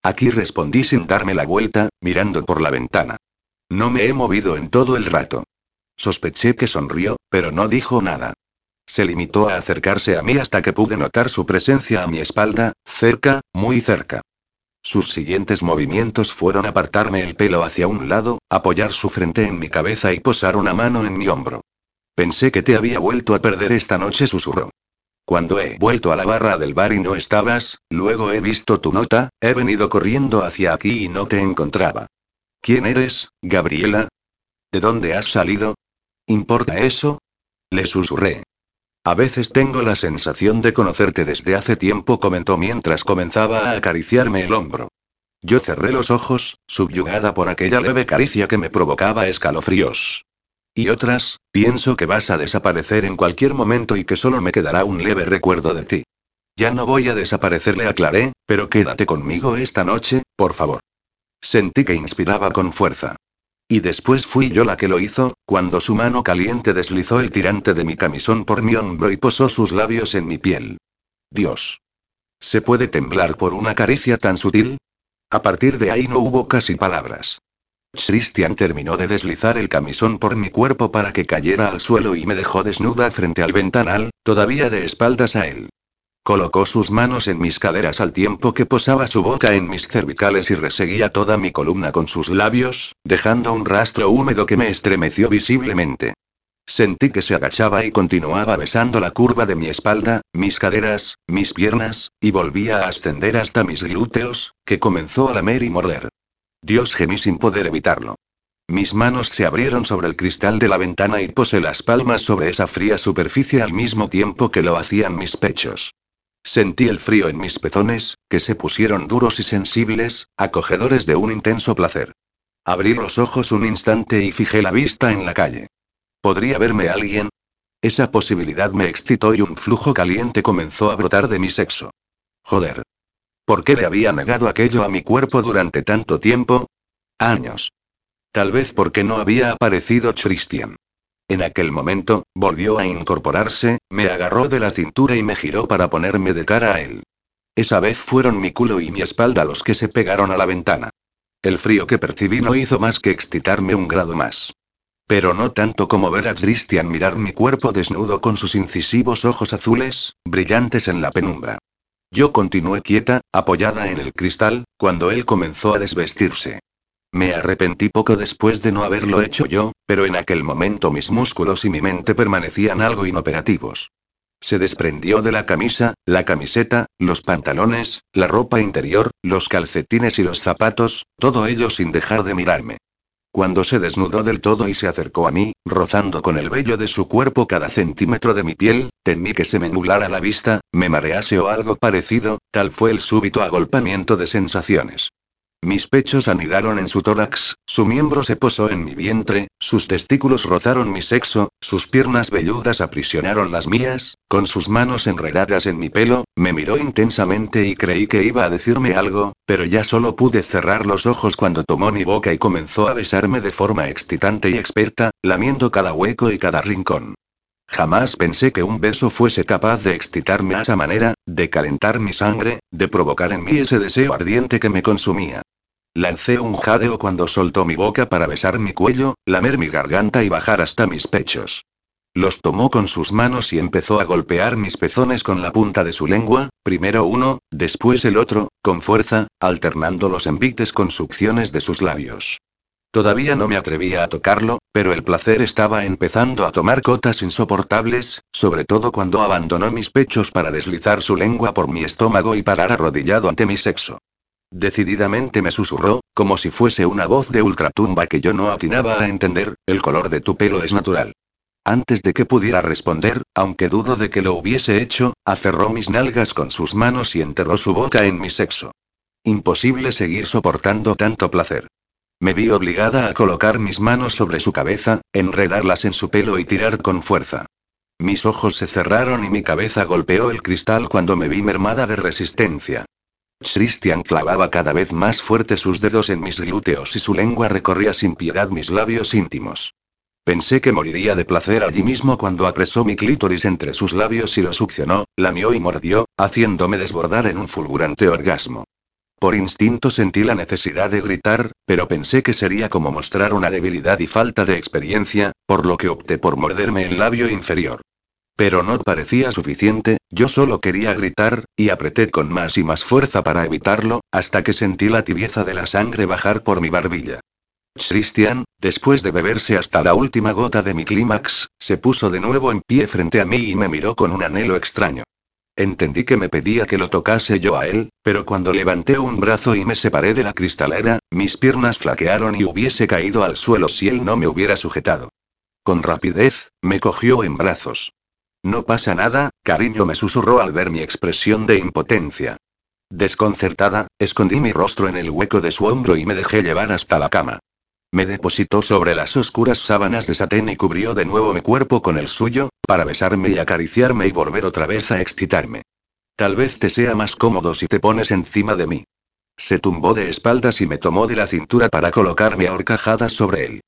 Aquí respondí sin darme la vuelta, mirando por la ventana. No me he movido en todo el rato. Sospeché que sonrió, pero no dijo nada. Se limitó a acercarse a mí hasta que pude notar su presencia a mi espalda, cerca, muy cerca. Sus siguientes movimientos fueron apartarme el pelo hacia un lado, apoyar su frente en mi cabeza y posar una mano en mi hombro. Pensé que te había vuelto a perder esta noche, susurró. Cuando he vuelto a la barra del bar y no estabas, luego he visto tu nota, he venido corriendo hacia aquí y no te encontraba. ¿Quién eres, Gabriela? ¿De dónde has salido? ¿Importa eso? Le susurré. A veces tengo la sensación de conocerte desde hace tiempo, comentó mientras comenzaba a acariciarme el hombro. Yo cerré los ojos, subyugada por aquella leve caricia que me provocaba escalofríos. Y otras, pienso que vas a desaparecer en cualquier momento y que solo me quedará un leve recuerdo de ti. Ya no voy a desaparecer, le aclaré, pero quédate conmigo esta noche, por favor. Sentí que inspiraba con fuerza. Y después fui yo la que lo hizo, cuando su mano caliente deslizó el tirante de mi camisón por mi hombro y posó sus labios en mi piel. Dios. ¿Se puede temblar por una caricia tan sutil? A partir de ahí no hubo casi palabras. Christian terminó de deslizar el camisón por mi cuerpo para que cayera al suelo y me dejó desnuda frente al ventanal, todavía de espaldas a él. Colocó sus manos en mis caderas al tiempo que posaba su boca en mis cervicales y reseguía toda mi columna con sus labios, dejando un rastro húmedo que me estremeció visiblemente. Sentí que se agachaba y continuaba besando la curva de mi espalda, mis caderas, mis piernas, y volvía a ascender hasta mis glúteos, que comenzó a lamer y morder. Dios gemí sin poder evitarlo. Mis manos se abrieron sobre el cristal de la ventana y posé las palmas sobre esa fría superficie al mismo tiempo que lo hacían mis pechos. Sentí el frío en mis pezones, que se pusieron duros y sensibles, acogedores de un intenso placer. Abrí los ojos un instante y fijé la vista en la calle. ¿Podría verme alguien? Esa posibilidad me excitó y un flujo caliente comenzó a brotar de mi sexo. Joder. ¿Por qué le había negado aquello a mi cuerpo durante tanto tiempo? Años. Tal vez porque no había aparecido Christian. En aquel momento, volvió a incorporarse, me agarró de la cintura y me giró para ponerme de cara a él. Esa vez fueron mi culo y mi espalda los que se pegaron a la ventana. El frío que percibí no hizo más que excitarme un grado más. Pero no tanto como ver a Christian mirar mi cuerpo desnudo con sus incisivos ojos azules, brillantes en la penumbra. Yo continué quieta, apoyada en el cristal, cuando él comenzó a desvestirse. Me arrepentí poco después de no haberlo hecho yo, pero en aquel momento mis músculos y mi mente permanecían algo inoperativos. Se desprendió de la camisa, la camiseta, los pantalones, la ropa interior, los calcetines y los zapatos, todo ello sin dejar de mirarme. Cuando se desnudó del todo y se acercó a mí, rozando con el vello de su cuerpo cada centímetro de mi piel, temí que se me nublara la vista, me marease o algo parecido, tal fue el súbito agolpamiento de sensaciones. Mis pechos anidaron en su tórax, su miembro se posó en mi vientre, sus testículos rozaron mi sexo, sus piernas velludas aprisionaron las mías, con sus manos enredadas en mi pelo, me miró intensamente y creí que iba a decirme algo, pero ya solo pude cerrar los ojos cuando tomó mi boca y comenzó a besarme de forma excitante y experta, lamiendo cada hueco y cada rincón. Jamás pensé que un beso fuese capaz de excitarme a esa manera, de calentar mi sangre, de provocar en mí ese deseo ardiente que me consumía. Lancé un jadeo cuando soltó mi boca para besar mi cuello, lamer mi garganta y bajar hasta mis pechos. Los tomó con sus manos y empezó a golpear mis pezones con la punta de su lengua, primero uno, después el otro, con fuerza, alternando los envites con succiones de sus labios. Todavía no me atrevía a tocarlo, pero el placer estaba empezando a tomar cotas insoportables, sobre todo cuando abandonó mis pechos para deslizar su lengua por mi estómago y parar arrodillado ante mi sexo. Decididamente me susurró, como si fuese una voz de ultratumba que yo no atinaba a entender, el color de tu pelo es natural. Antes de que pudiera responder, aunque dudo de que lo hubiese hecho, aferró mis nalgas con sus manos y enterró su boca en mi sexo. Imposible seguir soportando tanto placer. Me vi obligada a colocar mis manos sobre su cabeza, enredarlas en su pelo y tirar con fuerza. Mis ojos se cerraron y mi cabeza golpeó el cristal cuando me vi mermada de resistencia. Christian clavaba cada vez más fuerte sus dedos en mis glúteos y su lengua recorría sin piedad mis labios íntimos. Pensé que moriría de placer allí mismo cuando apresó mi clítoris entre sus labios y lo succionó, lamió y mordió, haciéndome desbordar en un fulgurante orgasmo. Por instinto sentí la necesidad de gritar, pero pensé que sería como mostrar una debilidad y falta de experiencia, por lo que opté por morderme el labio inferior. Pero no parecía suficiente, yo solo quería gritar, y apreté con más y más fuerza para evitarlo, hasta que sentí la tibieza de la sangre bajar por mi barbilla. Christian, después de beberse hasta la última gota de mi clímax, se puso de nuevo en pie frente a mí y me miró con un anhelo extraño. Entendí que me pedía que lo tocase yo a él, pero cuando levanté un brazo y me separé de la cristalera, mis piernas flaquearon y hubiese caído al suelo si él no me hubiera sujetado. Con rapidez, me cogió en brazos. No pasa nada, cariño me susurró al ver mi expresión de impotencia. Desconcertada, escondí mi rostro en el hueco de su hombro y me dejé llevar hasta la cama. Me depositó sobre las oscuras sábanas de satén y cubrió de nuevo mi cuerpo con el suyo, para besarme y acariciarme y volver otra vez a excitarme. Tal vez te sea más cómodo si te pones encima de mí. Se tumbó de espaldas y me tomó de la cintura para colocarme a horcajadas sobre él.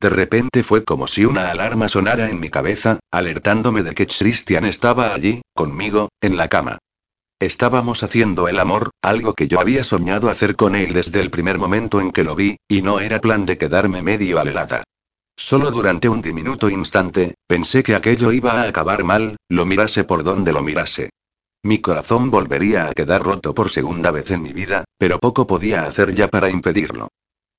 De repente fue como si una alarma sonara en mi cabeza, alertándome de que Christian estaba allí, conmigo, en la cama. Estábamos haciendo el amor, algo que yo había soñado hacer con él desde el primer momento en que lo vi, y no era plan de quedarme medio alelada. Solo durante un diminuto instante, pensé que aquello iba a acabar mal, lo mirase por donde lo mirase. Mi corazón volvería a quedar roto por segunda vez en mi vida, pero poco podía hacer ya para impedirlo.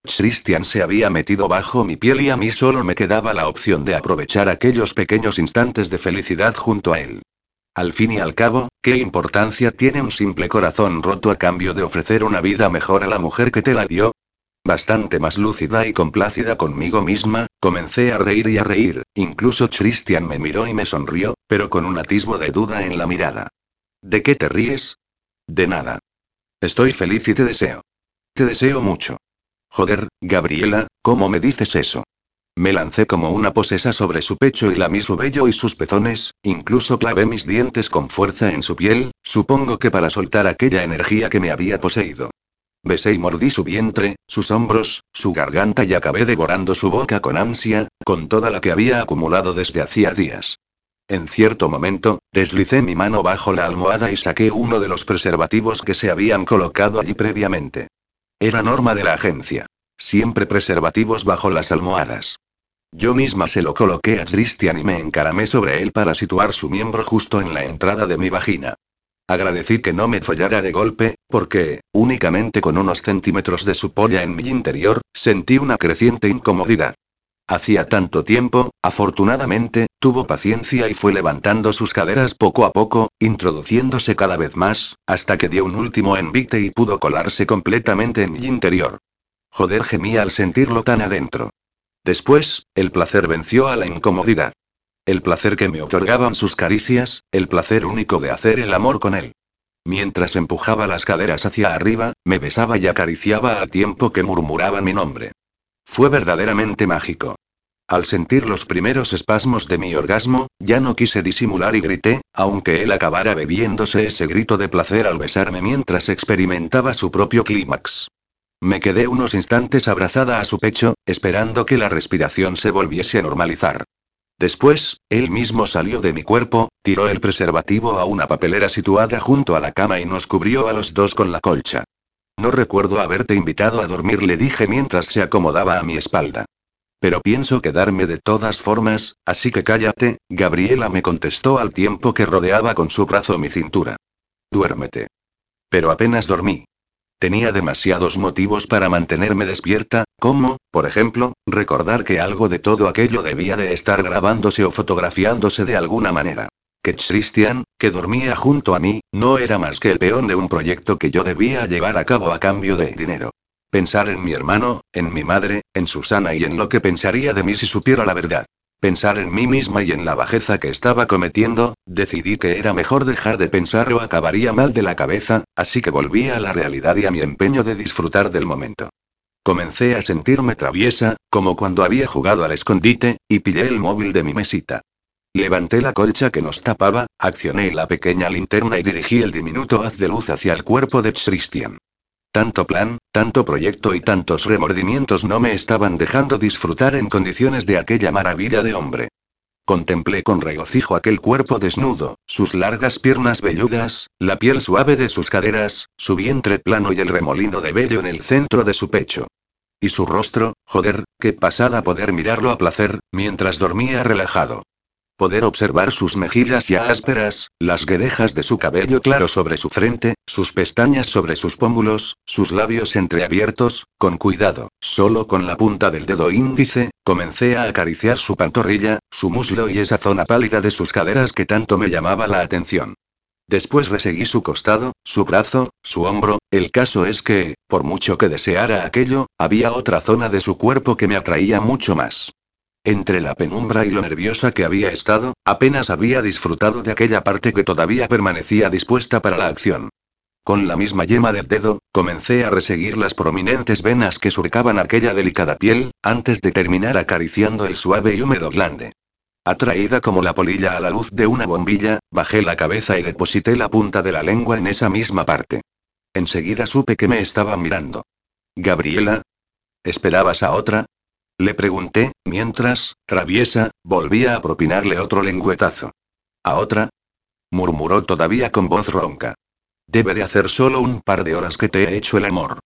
Christian se había metido bajo mi piel y a mí solo me quedaba la opción de aprovechar aquellos pequeños instantes de felicidad junto a él. Al fin y al cabo, ¿qué importancia tiene un simple corazón roto a cambio de ofrecer una vida mejor a la mujer que te la dio? Bastante más lúcida y complácida conmigo misma, comencé a reír y a reír, incluso Christian me miró y me sonrió, pero con un atisbo de duda en la mirada. ¿De qué te ríes? De nada. Estoy feliz y te deseo. Te deseo mucho. Joder, Gabriela, ¿cómo me dices eso? Me lancé como una posesa sobre su pecho y lamí su vello y sus pezones, incluso clavé mis dientes con fuerza en su piel, supongo que para soltar aquella energía que me había poseído. Besé y mordí su vientre, sus hombros, su garganta y acabé devorando su boca con ansia, con toda la que había acumulado desde hacía días. En cierto momento, deslicé mi mano bajo la almohada y saqué uno de los preservativos que se habían colocado allí previamente. Era norma de la agencia. Siempre preservativos bajo las almohadas. Yo misma se lo coloqué a Christian y me encaramé sobre él para situar su miembro justo en la entrada de mi vagina. Agradecí que no me follara de golpe, porque, únicamente con unos centímetros de su polla en mi interior, sentí una creciente incomodidad. Hacía tanto tiempo, afortunadamente, tuvo paciencia y fue levantando sus caderas poco a poco, introduciéndose cada vez más, hasta que dio un último envite y pudo colarse completamente en mi interior. Joder, gemía al sentirlo tan adentro. Después, el placer venció a la incomodidad. El placer que me otorgaban sus caricias, el placer único de hacer el amor con él. Mientras empujaba las caderas hacia arriba, me besaba y acariciaba al tiempo que murmuraba mi nombre. Fue verdaderamente mágico. Al sentir los primeros espasmos de mi orgasmo, ya no quise disimular y grité, aunque él acabara bebiéndose ese grito de placer al besarme mientras experimentaba su propio clímax. Me quedé unos instantes abrazada a su pecho, esperando que la respiración se volviese a normalizar. Después, él mismo salió de mi cuerpo, tiró el preservativo a una papelera situada junto a la cama y nos cubrió a los dos con la colcha. No recuerdo haberte invitado a dormir, le dije mientras se acomodaba a mi espalda. Pero pienso quedarme de todas formas, así que cállate, Gabriela me contestó al tiempo que rodeaba con su brazo mi cintura. Duérmete. Pero apenas dormí. Tenía demasiados motivos para mantenerme despierta, como, por ejemplo, recordar que algo de todo aquello debía de estar grabándose o fotografiándose de alguna manera que Christian, que dormía junto a mí, no era más que el peón de un proyecto que yo debía llevar a cabo a cambio de dinero. Pensar en mi hermano, en mi madre, en Susana y en lo que pensaría de mí si supiera la verdad. Pensar en mí misma y en la bajeza que estaba cometiendo, decidí que era mejor dejar de pensar o acabaría mal de la cabeza, así que volví a la realidad y a mi empeño de disfrutar del momento. Comencé a sentirme traviesa, como cuando había jugado al escondite, y pillé el móvil de mi mesita. Levanté la colcha que nos tapaba, accioné la pequeña linterna y dirigí el diminuto haz de luz hacia el cuerpo de Christian. Tanto plan, tanto proyecto y tantos remordimientos no me estaban dejando disfrutar en condiciones de aquella maravilla de hombre. Contemplé con regocijo aquel cuerpo desnudo, sus largas piernas velludas, la piel suave de sus caderas, su vientre plano y el remolino de vello en el centro de su pecho. Y su rostro, joder, qué pasada poder mirarlo a placer, mientras dormía relajado. Poder observar sus mejillas ya ásperas, las guedejas de su cabello claro sobre su frente, sus pestañas sobre sus pómulos, sus labios entreabiertos, con cuidado, solo con la punta del dedo índice, comencé a acariciar su pantorrilla, su muslo y esa zona pálida de sus caderas que tanto me llamaba la atención. Después reseguí su costado, su brazo, su hombro, el caso es que, por mucho que deseara aquello, había otra zona de su cuerpo que me atraía mucho más. Entre la penumbra y lo nerviosa que había estado, apenas había disfrutado de aquella parte que todavía permanecía dispuesta para la acción. Con la misma yema del dedo, comencé a reseguir las prominentes venas que surcaban aquella delicada piel, antes de terminar acariciando el suave y húmedo glande. Atraída como la polilla a la luz de una bombilla, bajé la cabeza y deposité la punta de la lengua en esa misma parte. Enseguida supe que me estaba mirando. Gabriela. ¿Esperabas a otra? Le pregunté, mientras, traviesa, volvía a propinarle otro lengüetazo. ¿A otra? murmuró todavía con voz ronca. Debe de hacer solo un par de horas que te he hecho el amor.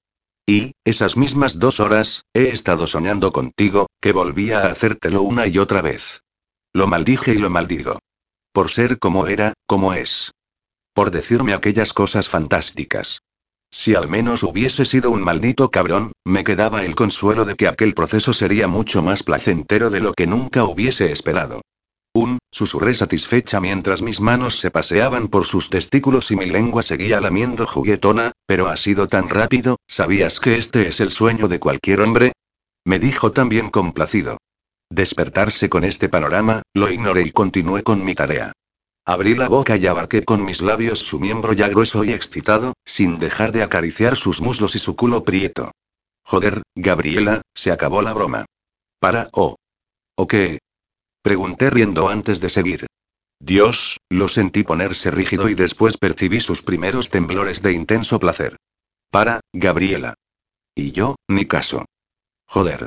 Y, esas mismas dos horas, he estado soñando contigo, que volvía a hacértelo una y otra vez. Lo maldije y lo maldigo. Por ser como era, como es. Por decirme aquellas cosas fantásticas. Si al menos hubiese sido un maldito cabrón, me quedaba el consuelo de que aquel proceso sería mucho más placentero de lo que nunca hubiese esperado. Un, susurré satisfecha mientras mis manos se paseaban por sus testículos y mi lengua seguía lamiendo juguetona, pero ha sido tan rápido, ¿sabías que este es el sueño de cualquier hombre? Me dijo también complacido. Despertarse con este panorama, lo ignoré y continué con mi tarea. Abrí la boca y abarqué con mis labios su miembro ya grueso y excitado, sin dejar de acariciar sus muslos y su culo prieto. Joder, Gabriela, se acabó la broma. Para, oh. ¿O qué? Pregunté riendo antes de seguir. Dios, lo sentí ponerse rígido y después percibí sus primeros temblores de intenso placer. Para, Gabriela. Y yo, ni caso. Joder.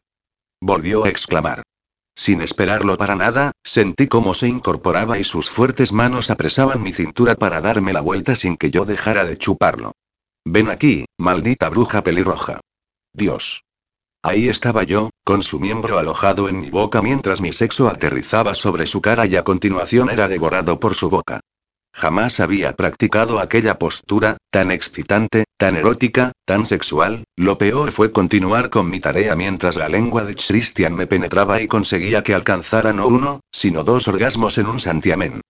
Volvió a exclamar. Sin esperarlo para nada, sentí cómo se incorporaba y sus fuertes manos apresaban mi cintura para darme la vuelta sin que yo dejara de chuparlo. Ven aquí, maldita bruja pelirroja. Dios. Ahí estaba yo, con su miembro alojado en mi boca mientras mi sexo aterrizaba sobre su cara y a continuación era devorado por su boca. Jamás había practicado aquella postura, tan excitante, tan erótica, tan sexual, lo peor fue continuar con mi tarea mientras la lengua de Christian me penetraba y conseguía que alcanzara no uno, sino dos orgasmos en un santiamén.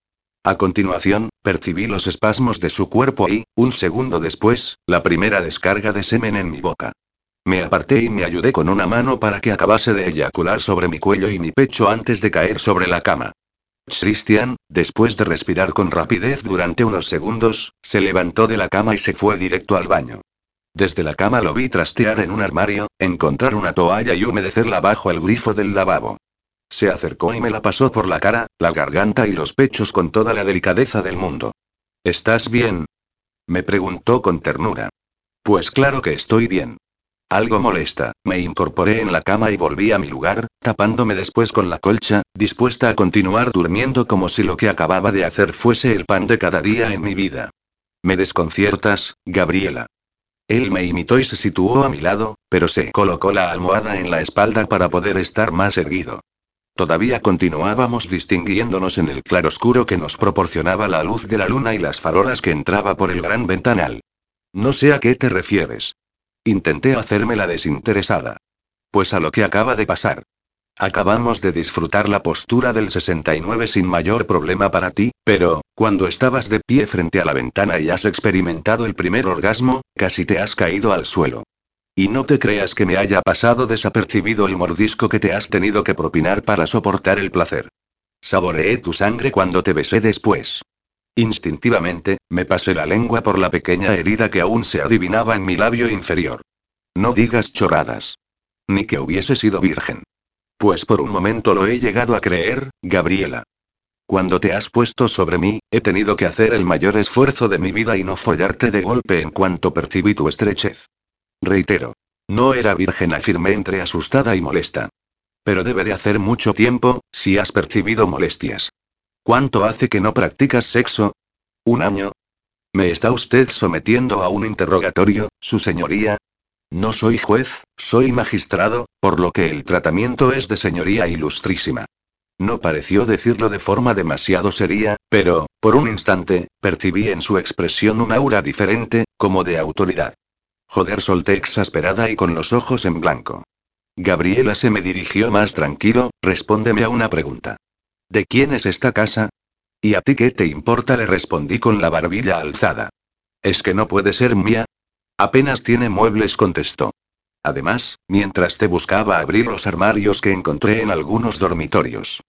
A continuación, percibí los espasmos de su cuerpo y, un segundo después, la primera descarga de semen en mi boca. Me aparté y me ayudé con una mano para que acabase de eyacular sobre mi cuello y mi pecho antes de caer sobre la cama. Christian, después de respirar con rapidez durante unos segundos, se levantó de la cama y se fue directo al baño. Desde la cama lo vi trastear en un armario, encontrar una toalla y humedecerla bajo el grifo del lavabo. Se acercó y me la pasó por la cara, la garganta y los pechos con toda la delicadeza del mundo. ¿Estás bien? Me preguntó con ternura. Pues claro que estoy bien. Algo molesta, me incorporé en la cama y volví a mi lugar, tapándome después con la colcha, dispuesta a continuar durmiendo como si lo que acababa de hacer fuese el pan de cada día en mi vida. Me desconciertas, Gabriela. Él me imitó y se situó a mi lado, pero se colocó la almohada en la espalda para poder estar más erguido. Todavía continuábamos distinguiéndonos en el claroscuro que nos proporcionaba la luz de la luna y las farolas que entraba por el gran ventanal. No sé a qué te refieres. Intenté hacerme la desinteresada. Pues a lo que acaba de pasar. Acabamos de disfrutar la postura del 69 sin mayor problema para ti, pero, cuando estabas de pie frente a la ventana y has experimentado el primer orgasmo, casi te has caído al suelo. Y no te creas que me haya pasado desapercibido el mordisco que te has tenido que propinar para soportar el placer. Saboreé tu sangre cuando te besé después. Instintivamente, me pasé la lengua por la pequeña herida que aún se adivinaba en mi labio inferior. No digas chorradas. Ni que hubiese sido virgen. Pues por un momento lo he llegado a creer, Gabriela. Cuando te has puesto sobre mí, he tenido que hacer el mayor esfuerzo de mi vida y no follarte de golpe en cuanto percibí tu estrechez. Reitero. No era virgen, afirmé entre asustada y molesta. Pero debe de hacer mucho tiempo, si has percibido molestias. ¿Cuánto hace que no practicas sexo? ¿Un año? ¿Me está usted sometiendo a un interrogatorio, su señoría? No soy juez, soy magistrado, por lo que el tratamiento es de señoría ilustrísima. No pareció decirlo de forma demasiado seria, pero, por un instante, percibí en su expresión un aura diferente, como de autoridad. Joder, solté exasperada y con los ojos en blanco. Gabriela se me dirigió más tranquilo, respóndeme a una pregunta. ¿De quién es esta casa? ¿Y a ti qué te importa? le respondí con la barbilla alzada. ¿Es que no puede ser mía? Apenas tiene muebles, contestó. Además, mientras te buscaba abrir los armarios que encontré en algunos dormitorios.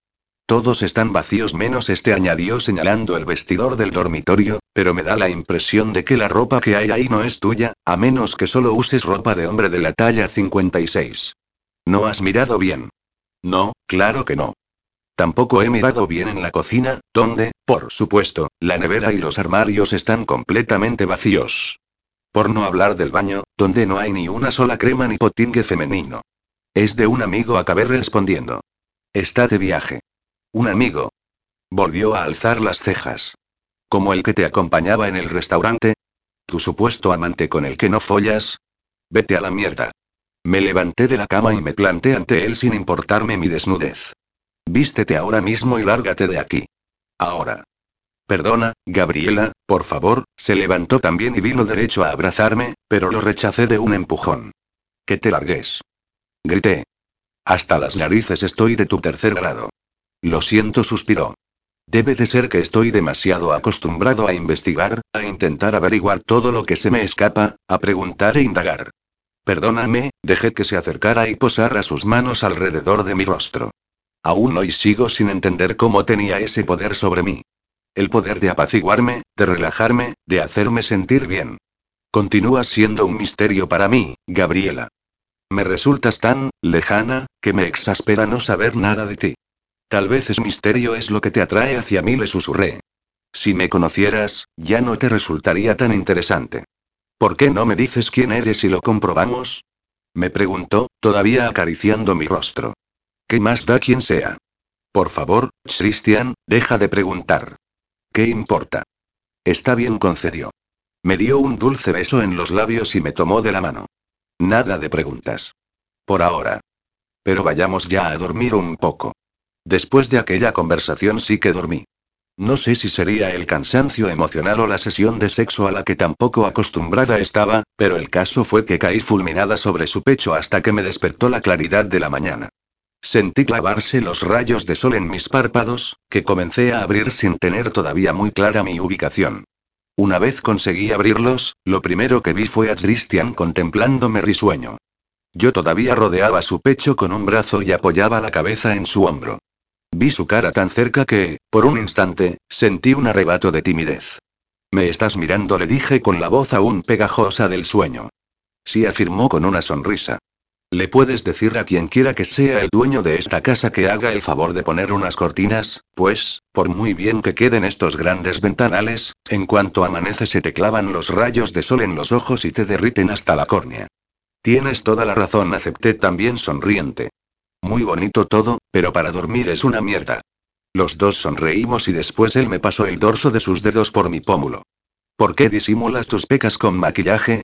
Todos están vacíos menos este añadió señalando el vestidor del dormitorio, pero me da la impresión de que la ropa que hay ahí no es tuya, a menos que solo uses ropa de hombre de la talla 56. ¿No has mirado bien? No, claro que no. Tampoco he mirado bien en la cocina, donde, por supuesto, la nevera y los armarios están completamente vacíos. Por no hablar del baño, donde no hay ni una sola crema ni potingue femenino. Es de un amigo, acabé respondiendo. Está de viaje. Un amigo. Volvió a alzar las cejas. ¿Como el que te acompañaba en el restaurante? ¿Tu supuesto amante con el que no follas? Vete a la mierda. Me levanté de la cama y me planté ante él sin importarme mi desnudez. Vístete ahora mismo y lárgate de aquí. Ahora. Perdona, Gabriela, por favor, se levantó también y vino derecho a abrazarme, pero lo rechacé de un empujón. Que te largues. Grité. Hasta las narices estoy de tu tercer grado. Lo siento, suspiró. Debe de ser que estoy demasiado acostumbrado a investigar, a intentar averiguar todo lo que se me escapa, a preguntar e indagar. Perdóname, dejé que se acercara y posara sus manos alrededor de mi rostro. Aún hoy sigo sin entender cómo tenía ese poder sobre mí. El poder de apaciguarme, de relajarme, de hacerme sentir bien. Continúas siendo un misterio para mí, Gabriela. Me resultas tan, lejana, que me exaspera no saber nada de ti. Tal vez ese misterio es lo que te atrae hacia mí, le susurré. Si me conocieras, ya no te resultaría tan interesante. ¿Por qué no me dices quién eres y lo comprobamos? Me preguntó, todavía acariciando mi rostro. ¿Qué más da quien sea? Por favor, Christian, deja de preguntar. ¿Qué importa? Está bien, concedió. Me dio un dulce beso en los labios y me tomó de la mano. Nada de preguntas. Por ahora. Pero vayamos ya a dormir un poco. Después de aquella conversación sí que dormí. No sé si sería el cansancio emocional o la sesión de sexo a la que tampoco acostumbrada estaba, pero el caso fue que caí fulminada sobre su pecho hasta que me despertó la claridad de la mañana. Sentí clavarse los rayos de sol en mis párpados, que comencé a abrir sin tener todavía muy clara mi ubicación. Una vez conseguí abrirlos, lo primero que vi fue a Christian contemplándome risueño. Yo todavía rodeaba su pecho con un brazo y apoyaba la cabeza en su hombro. Vi su cara tan cerca que, por un instante, sentí un arrebato de timidez. Me estás mirando, le dije con la voz aún pegajosa del sueño. Sí, afirmó con una sonrisa. ¿Le puedes decir a quien quiera que sea el dueño de esta casa que haga el favor de poner unas cortinas? Pues, por muy bien que queden estos grandes ventanales, en cuanto amanece se te clavan los rayos de sol en los ojos y te derriten hasta la córnea. Tienes toda la razón, acepté también sonriente. Muy bonito todo, pero para dormir es una mierda. Los dos sonreímos y después él me pasó el dorso de sus dedos por mi pómulo. ¿Por qué disimulas tus pecas con maquillaje?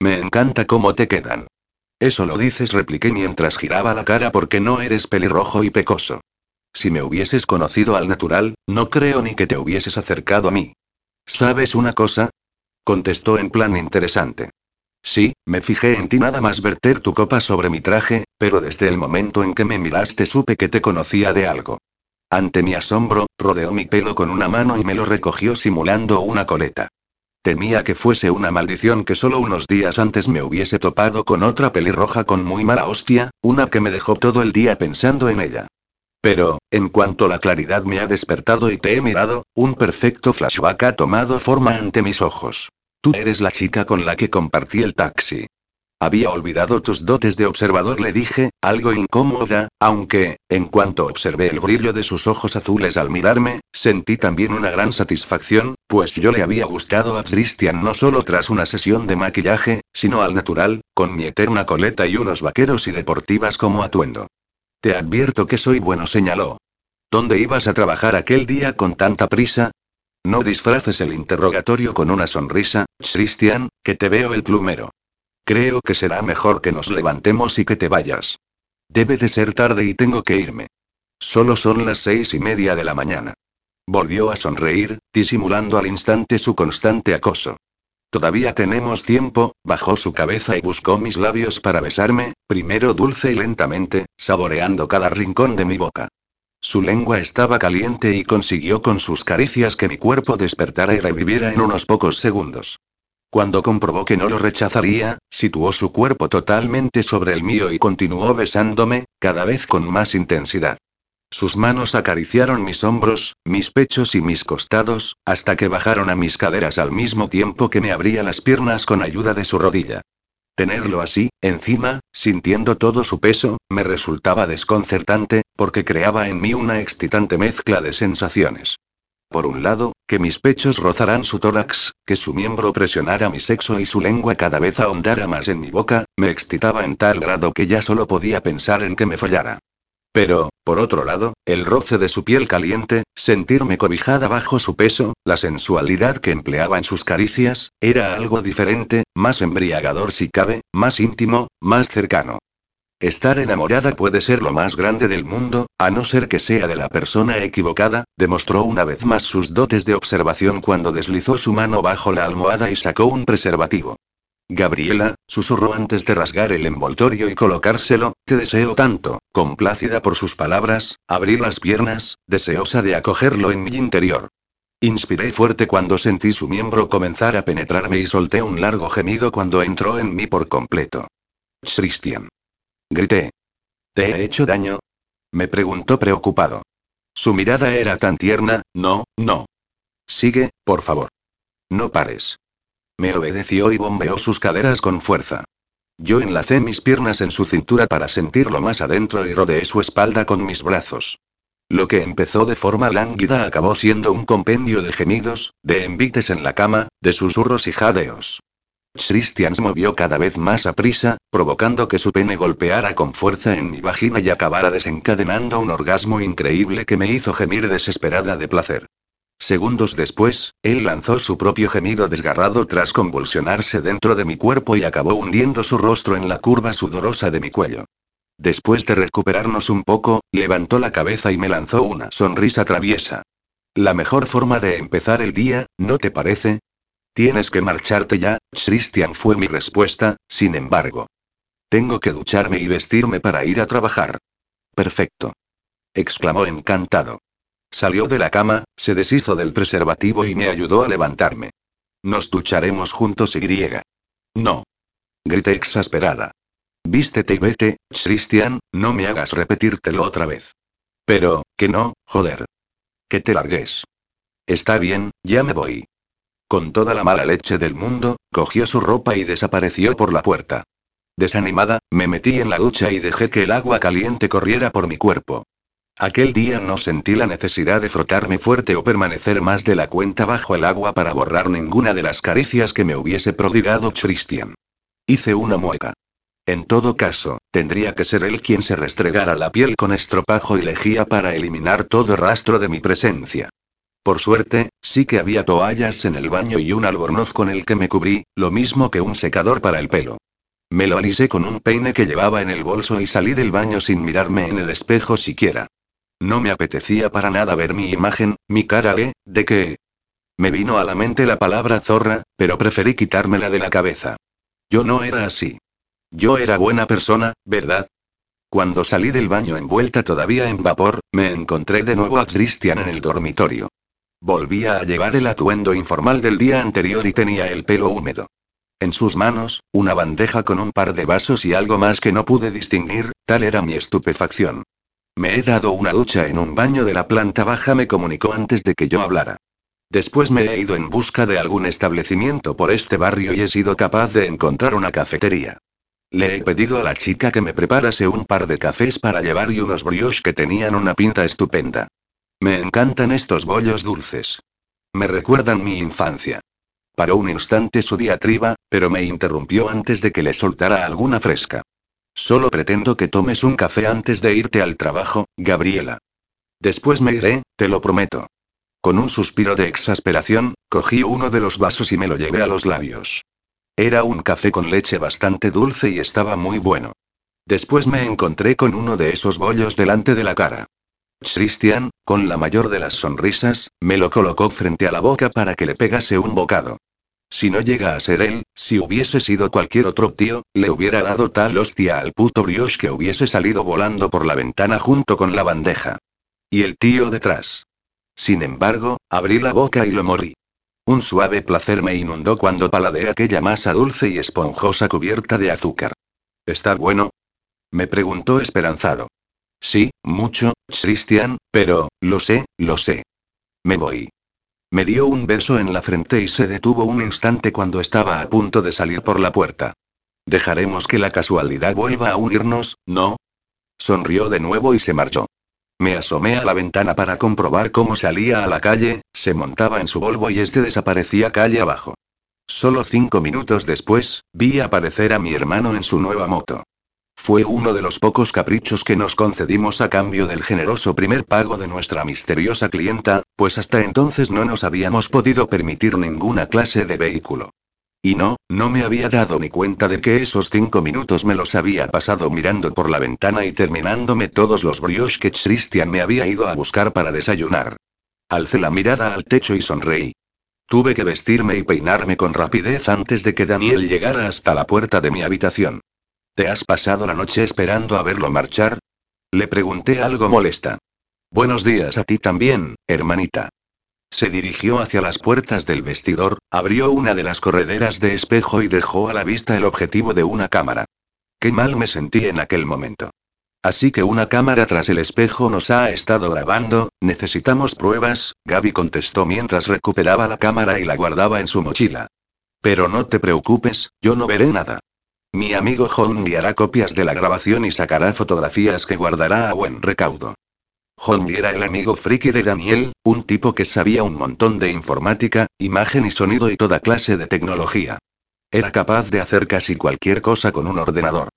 Me encanta cómo te quedan. Eso lo dices, repliqué mientras giraba la cara porque no eres pelirrojo y pecoso. Si me hubieses conocido al natural, no creo ni que te hubieses acercado a mí. ¿Sabes una cosa? Contestó en plan interesante. Sí, me fijé en ti nada más verter tu copa sobre mi traje, pero desde el momento en que me miraste supe que te conocía de algo. Ante mi asombro, rodeó mi pelo con una mano y me lo recogió simulando una coleta. Temía que fuese una maldición que solo unos días antes me hubiese topado con otra pelirroja con muy mala hostia, una que me dejó todo el día pensando en ella. Pero, en cuanto la claridad me ha despertado y te he mirado, un perfecto flashback ha tomado forma ante mis ojos. Tú eres la chica con la que compartí el taxi. Había olvidado tus dotes de observador, le dije, algo incómoda, aunque, en cuanto observé el brillo de sus ojos azules al mirarme, sentí también una gran satisfacción, pues yo le había gustado a Christian no solo tras una sesión de maquillaje, sino al natural, con mi eterna coleta y unos vaqueros y deportivas como atuendo. Te advierto que soy bueno, señaló. ¿Dónde ibas a trabajar aquel día con tanta prisa? No disfraces el interrogatorio con una sonrisa, Christian, que te veo el plumero. Creo que será mejor que nos levantemos y que te vayas. Debe de ser tarde y tengo que irme. Solo son las seis y media de la mañana. Volvió a sonreír, disimulando al instante su constante acoso. Todavía tenemos tiempo, bajó su cabeza y buscó mis labios para besarme, primero dulce y lentamente, saboreando cada rincón de mi boca. Su lengua estaba caliente y consiguió con sus caricias que mi cuerpo despertara y reviviera en unos pocos segundos. Cuando comprobó que no lo rechazaría, situó su cuerpo totalmente sobre el mío y continuó besándome, cada vez con más intensidad. Sus manos acariciaron mis hombros, mis pechos y mis costados, hasta que bajaron a mis caderas al mismo tiempo que me abría las piernas con ayuda de su rodilla. Tenerlo así, encima, sintiendo todo su peso, me resultaba desconcertante, porque creaba en mí una excitante mezcla de sensaciones. Por un lado, que mis pechos rozaran su tórax, que su miembro presionara mi sexo y su lengua cada vez ahondara más en mi boca, me excitaba en tal grado que ya solo podía pensar en que me follara. Pero, por otro lado, el roce de su piel caliente, sentirme cobijada bajo su peso, la sensualidad que empleaba en sus caricias, era algo diferente, más embriagador si cabe, más íntimo, más cercano. Estar enamorada puede ser lo más grande del mundo, a no ser que sea de la persona equivocada, demostró una vez más sus dotes de observación cuando deslizó su mano bajo la almohada y sacó un preservativo. Gabriela, susurró antes de rasgar el envoltorio y colocárselo, te deseo tanto, complácida por sus palabras, abrí las piernas, deseosa de acogerlo en mi interior. Inspiré fuerte cuando sentí su miembro comenzar a penetrarme y solté un largo gemido cuando entró en mí por completo. Christian. Grité. ¿Te he hecho daño? Me preguntó preocupado. Su mirada era tan tierna, no, no. Sigue, por favor. No pares. Me obedeció y bombeó sus caderas con fuerza. Yo enlacé mis piernas en su cintura para sentirlo más adentro y rodeé su espalda con mis brazos. Lo que empezó de forma lánguida acabó siendo un compendio de gemidos, de envites en la cama, de susurros y jadeos. Christian se movió cada vez más a prisa, provocando que su pene golpeara con fuerza en mi vagina y acabara desencadenando un orgasmo increíble que me hizo gemir desesperada de placer. Segundos después, él lanzó su propio gemido desgarrado tras convulsionarse dentro de mi cuerpo y acabó hundiendo su rostro en la curva sudorosa de mi cuello. Después de recuperarnos un poco, levantó la cabeza y me lanzó una sonrisa traviesa. La mejor forma de empezar el día, ¿no te parece? Tienes que marcharte ya, Christian fue mi respuesta, sin embargo. Tengo que ducharme y vestirme para ir a trabajar. Perfecto. exclamó encantado. Salió de la cama, se deshizo del preservativo y me ayudó a levantarme. Nos ducharemos juntos y griega. No. Grité exasperada. Vístete y vete, Christian, no me hagas repetírtelo otra vez. Pero, que no, joder. Que te largues. Está bien, ya me voy. Con toda la mala leche del mundo, cogió su ropa y desapareció por la puerta. Desanimada, me metí en la ducha y dejé que el agua caliente corriera por mi cuerpo. Aquel día no sentí la necesidad de frotarme fuerte o permanecer más de la cuenta bajo el agua para borrar ninguna de las caricias que me hubiese prodigado Christian. Hice una mueca. En todo caso, tendría que ser él quien se restregara la piel con estropajo y lejía para eliminar todo rastro de mi presencia. Por suerte, sí que había toallas en el baño y un albornoz con el que me cubrí, lo mismo que un secador para el pelo. Me lo alisé con un peine que llevaba en el bolso y salí del baño sin mirarme en el espejo siquiera. No me apetecía para nada ver mi imagen, mi cara de, de qué. Me vino a la mente la palabra zorra, pero preferí quitármela de la cabeza. Yo no era así. Yo era buena persona, ¿verdad? Cuando salí del baño envuelta todavía en vapor, me encontré de nuevo a Christian en el dormitorio. Volvía a llevar el atuendo informal del día anterior y tenía el pelo húmedo. En sus manos, una bandeja con un par de vasos y algo más que no pude distinguir, tal era mi estupefacción. Me he dado una ducha en un baño de la planta baja, me comunicó antes de que yo hablara. Después me he ido en busca de algún establecimiento por este barrio y he sido capaz de encontrar una cafetería. Le he pedido a la chica que me preparase un par de cafés para llevar y unos brioches que tenían una pinta estupenda. Me encantan estos bollos dulces. Me recuerdan mi infancia. Paró un instante su diatriba, pero me interrumpió antes de que le soltara alguna fresca. Solo pretendo que tomes un café antes de irte al trabajo, Gabriela. Después me iré, te lo prometo. Con un suspiro de exasperación, cogí uno de los vasos y me lo llevé a los labios. Era un café con leche bastante dulce y estaba muy bueno. Después me encontré con uno de esos bollos delante de la cara. Christian, con la mayor de las sonrisas, me lo colocó frente a la boca para que le pegase un bocado. Si no llega a ser él, si hubiese sido cualquier otro tío, le hubiera dado tal hostia al puto brioche que hubiese salido volando por la ventana junto con la bandeja. Y el tío detrás. Sin embargo, abrí la boca y lo morí. Un suave placer me inundó cuando paladeé aquella masa dulce y esponjosa cubierta de azúcar. ¿Está bueno? Me preguntó esperanzado. Sí, mucho, Christian, pero, lo sé, lo sé. Me voy. Me dio un beso en la frente y se detuvo un instante cuando estaba a punto de salir por la puerta. Dejaremos que la casualidad vuelva a unirnos, ¿no? Sonrió de nuevo y se marchó. Me asomé a la ventana para comprobar cómo salía a la calle, se montaba en su Volvo y este desaparecía calle abajo. Solo cinco minutos después, vi aparecer a mi hermano en su nueva moto. Fue uno de los pocos caprichos que nos concedimos a cambio del generoso primer pago de nuestra misteriosa clienta, pues hasta entonces no nos habíamos podido permitir ninguna clase de vehículo. Y no, no me había dado ni cuenta de que esos cinco minutos me los había pasado mirando por la ventana y terminándome todos los brioches que Christian me había ido a buscar para desayunar. Alcé la mirada al techo y sonreí. Tuve que vestirme y peinarme con rapidez antes de que Daniel llegara hasta la puerta de mi habitación. ¿Te has pasado la noche esperando a verlo marchar? Le pregunté algo molesta. Buenos días a ti también, hermanita. Se dirigió hacia las puertas del vestidor, abrió una de las correderas de espejo y dejó a la vista el objetivo de una cámara. Qué mal me sentí en aquel momento. Así que una cámara tras el espejo nos ha estado grabando, necesitamos pruebas, Gaby contestó mientras recuperaba la cámara y la guardaba en su mochila. Pero no te preocupes, yo no veré nada. Mi amigo John enviará copias de la grabación y sacará fotografías que guardará a buen recaudo. John era el amigo friki de Daniel, un tipo que sabía un montón de informática, imagen y sonido y toda clase de tecnología. Era capaz de hacer casi cualquier cosa con un ordenador.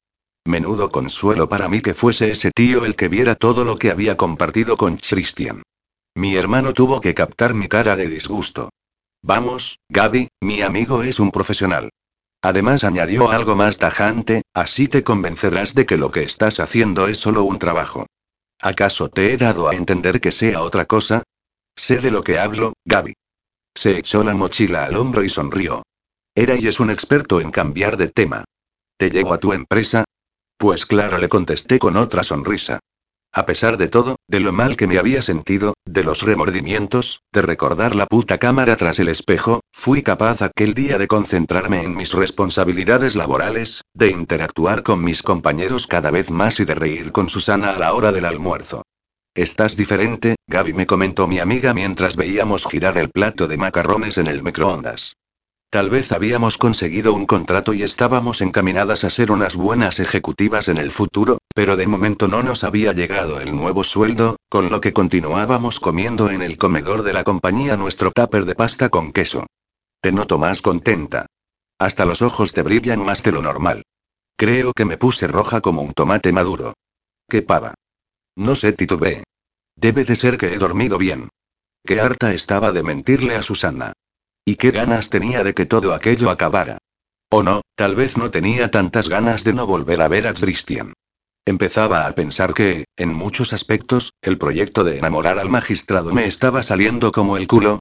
Menudo consuelo para mí que fuese ese tío el que viera todo lo que había compartido con Christian. Mi hermano tuvo que captar mi cara de disgusto. Vamos, Gaby, mi amigo es un profesional. Además añadió algo más tajante, así te convencerás de que lo que estás haciendo es solo un trabajo. ¿Acaso te he dado a entender que sea otra cosa? Sé de lo que hablo, Gaby. Se echó la mochila al hombro y sonrió. Era y es un experto en cambiar de tema. ¿Te llevo a tu empresa? Pues claro, le contesté con otra sonrisa. A pesar de todo, de lo mal que me había sentido, de los remordimientos, de recordar la puta cámara tras el espejo, fui capaz aquel día de concentrarme en mis responsabilidades laborales, de interactuar con mis compañeros cada vez más y de reír con Susana a la hora del almuerzo. Estás diferente, Gaby me comentó mi amiga mientras veíamos girar el plato de macarrones en el microondas. Tal vez habíamos conseguido un contrato y estábamos encaminadas a ser unas buenas ejecutivas en el futuro, pero de momento no nos había llegado el nuevo sueldo, con lo que continuábamos comiendo en el comedor de la compañía nuestro tupper de pasta con queso. Te noto más contenta. Hasta los ojos te brillan más de lo normal. Creo que me puse roja como un tomate maduro. ¡Qué pava! No sé, titubeé. Debe de ser que he dormido bien. Qué harta estaba de mentirle a Susana. Y qué ganas tenía de que todo aquello acabara. O no, tal vez no tenía tantas ganas de no volver a ver a Christian. Empezaba a pensar que, en muchos aspectos, el proyecto de enamorar al magistrado me estaba saliendo como el culo,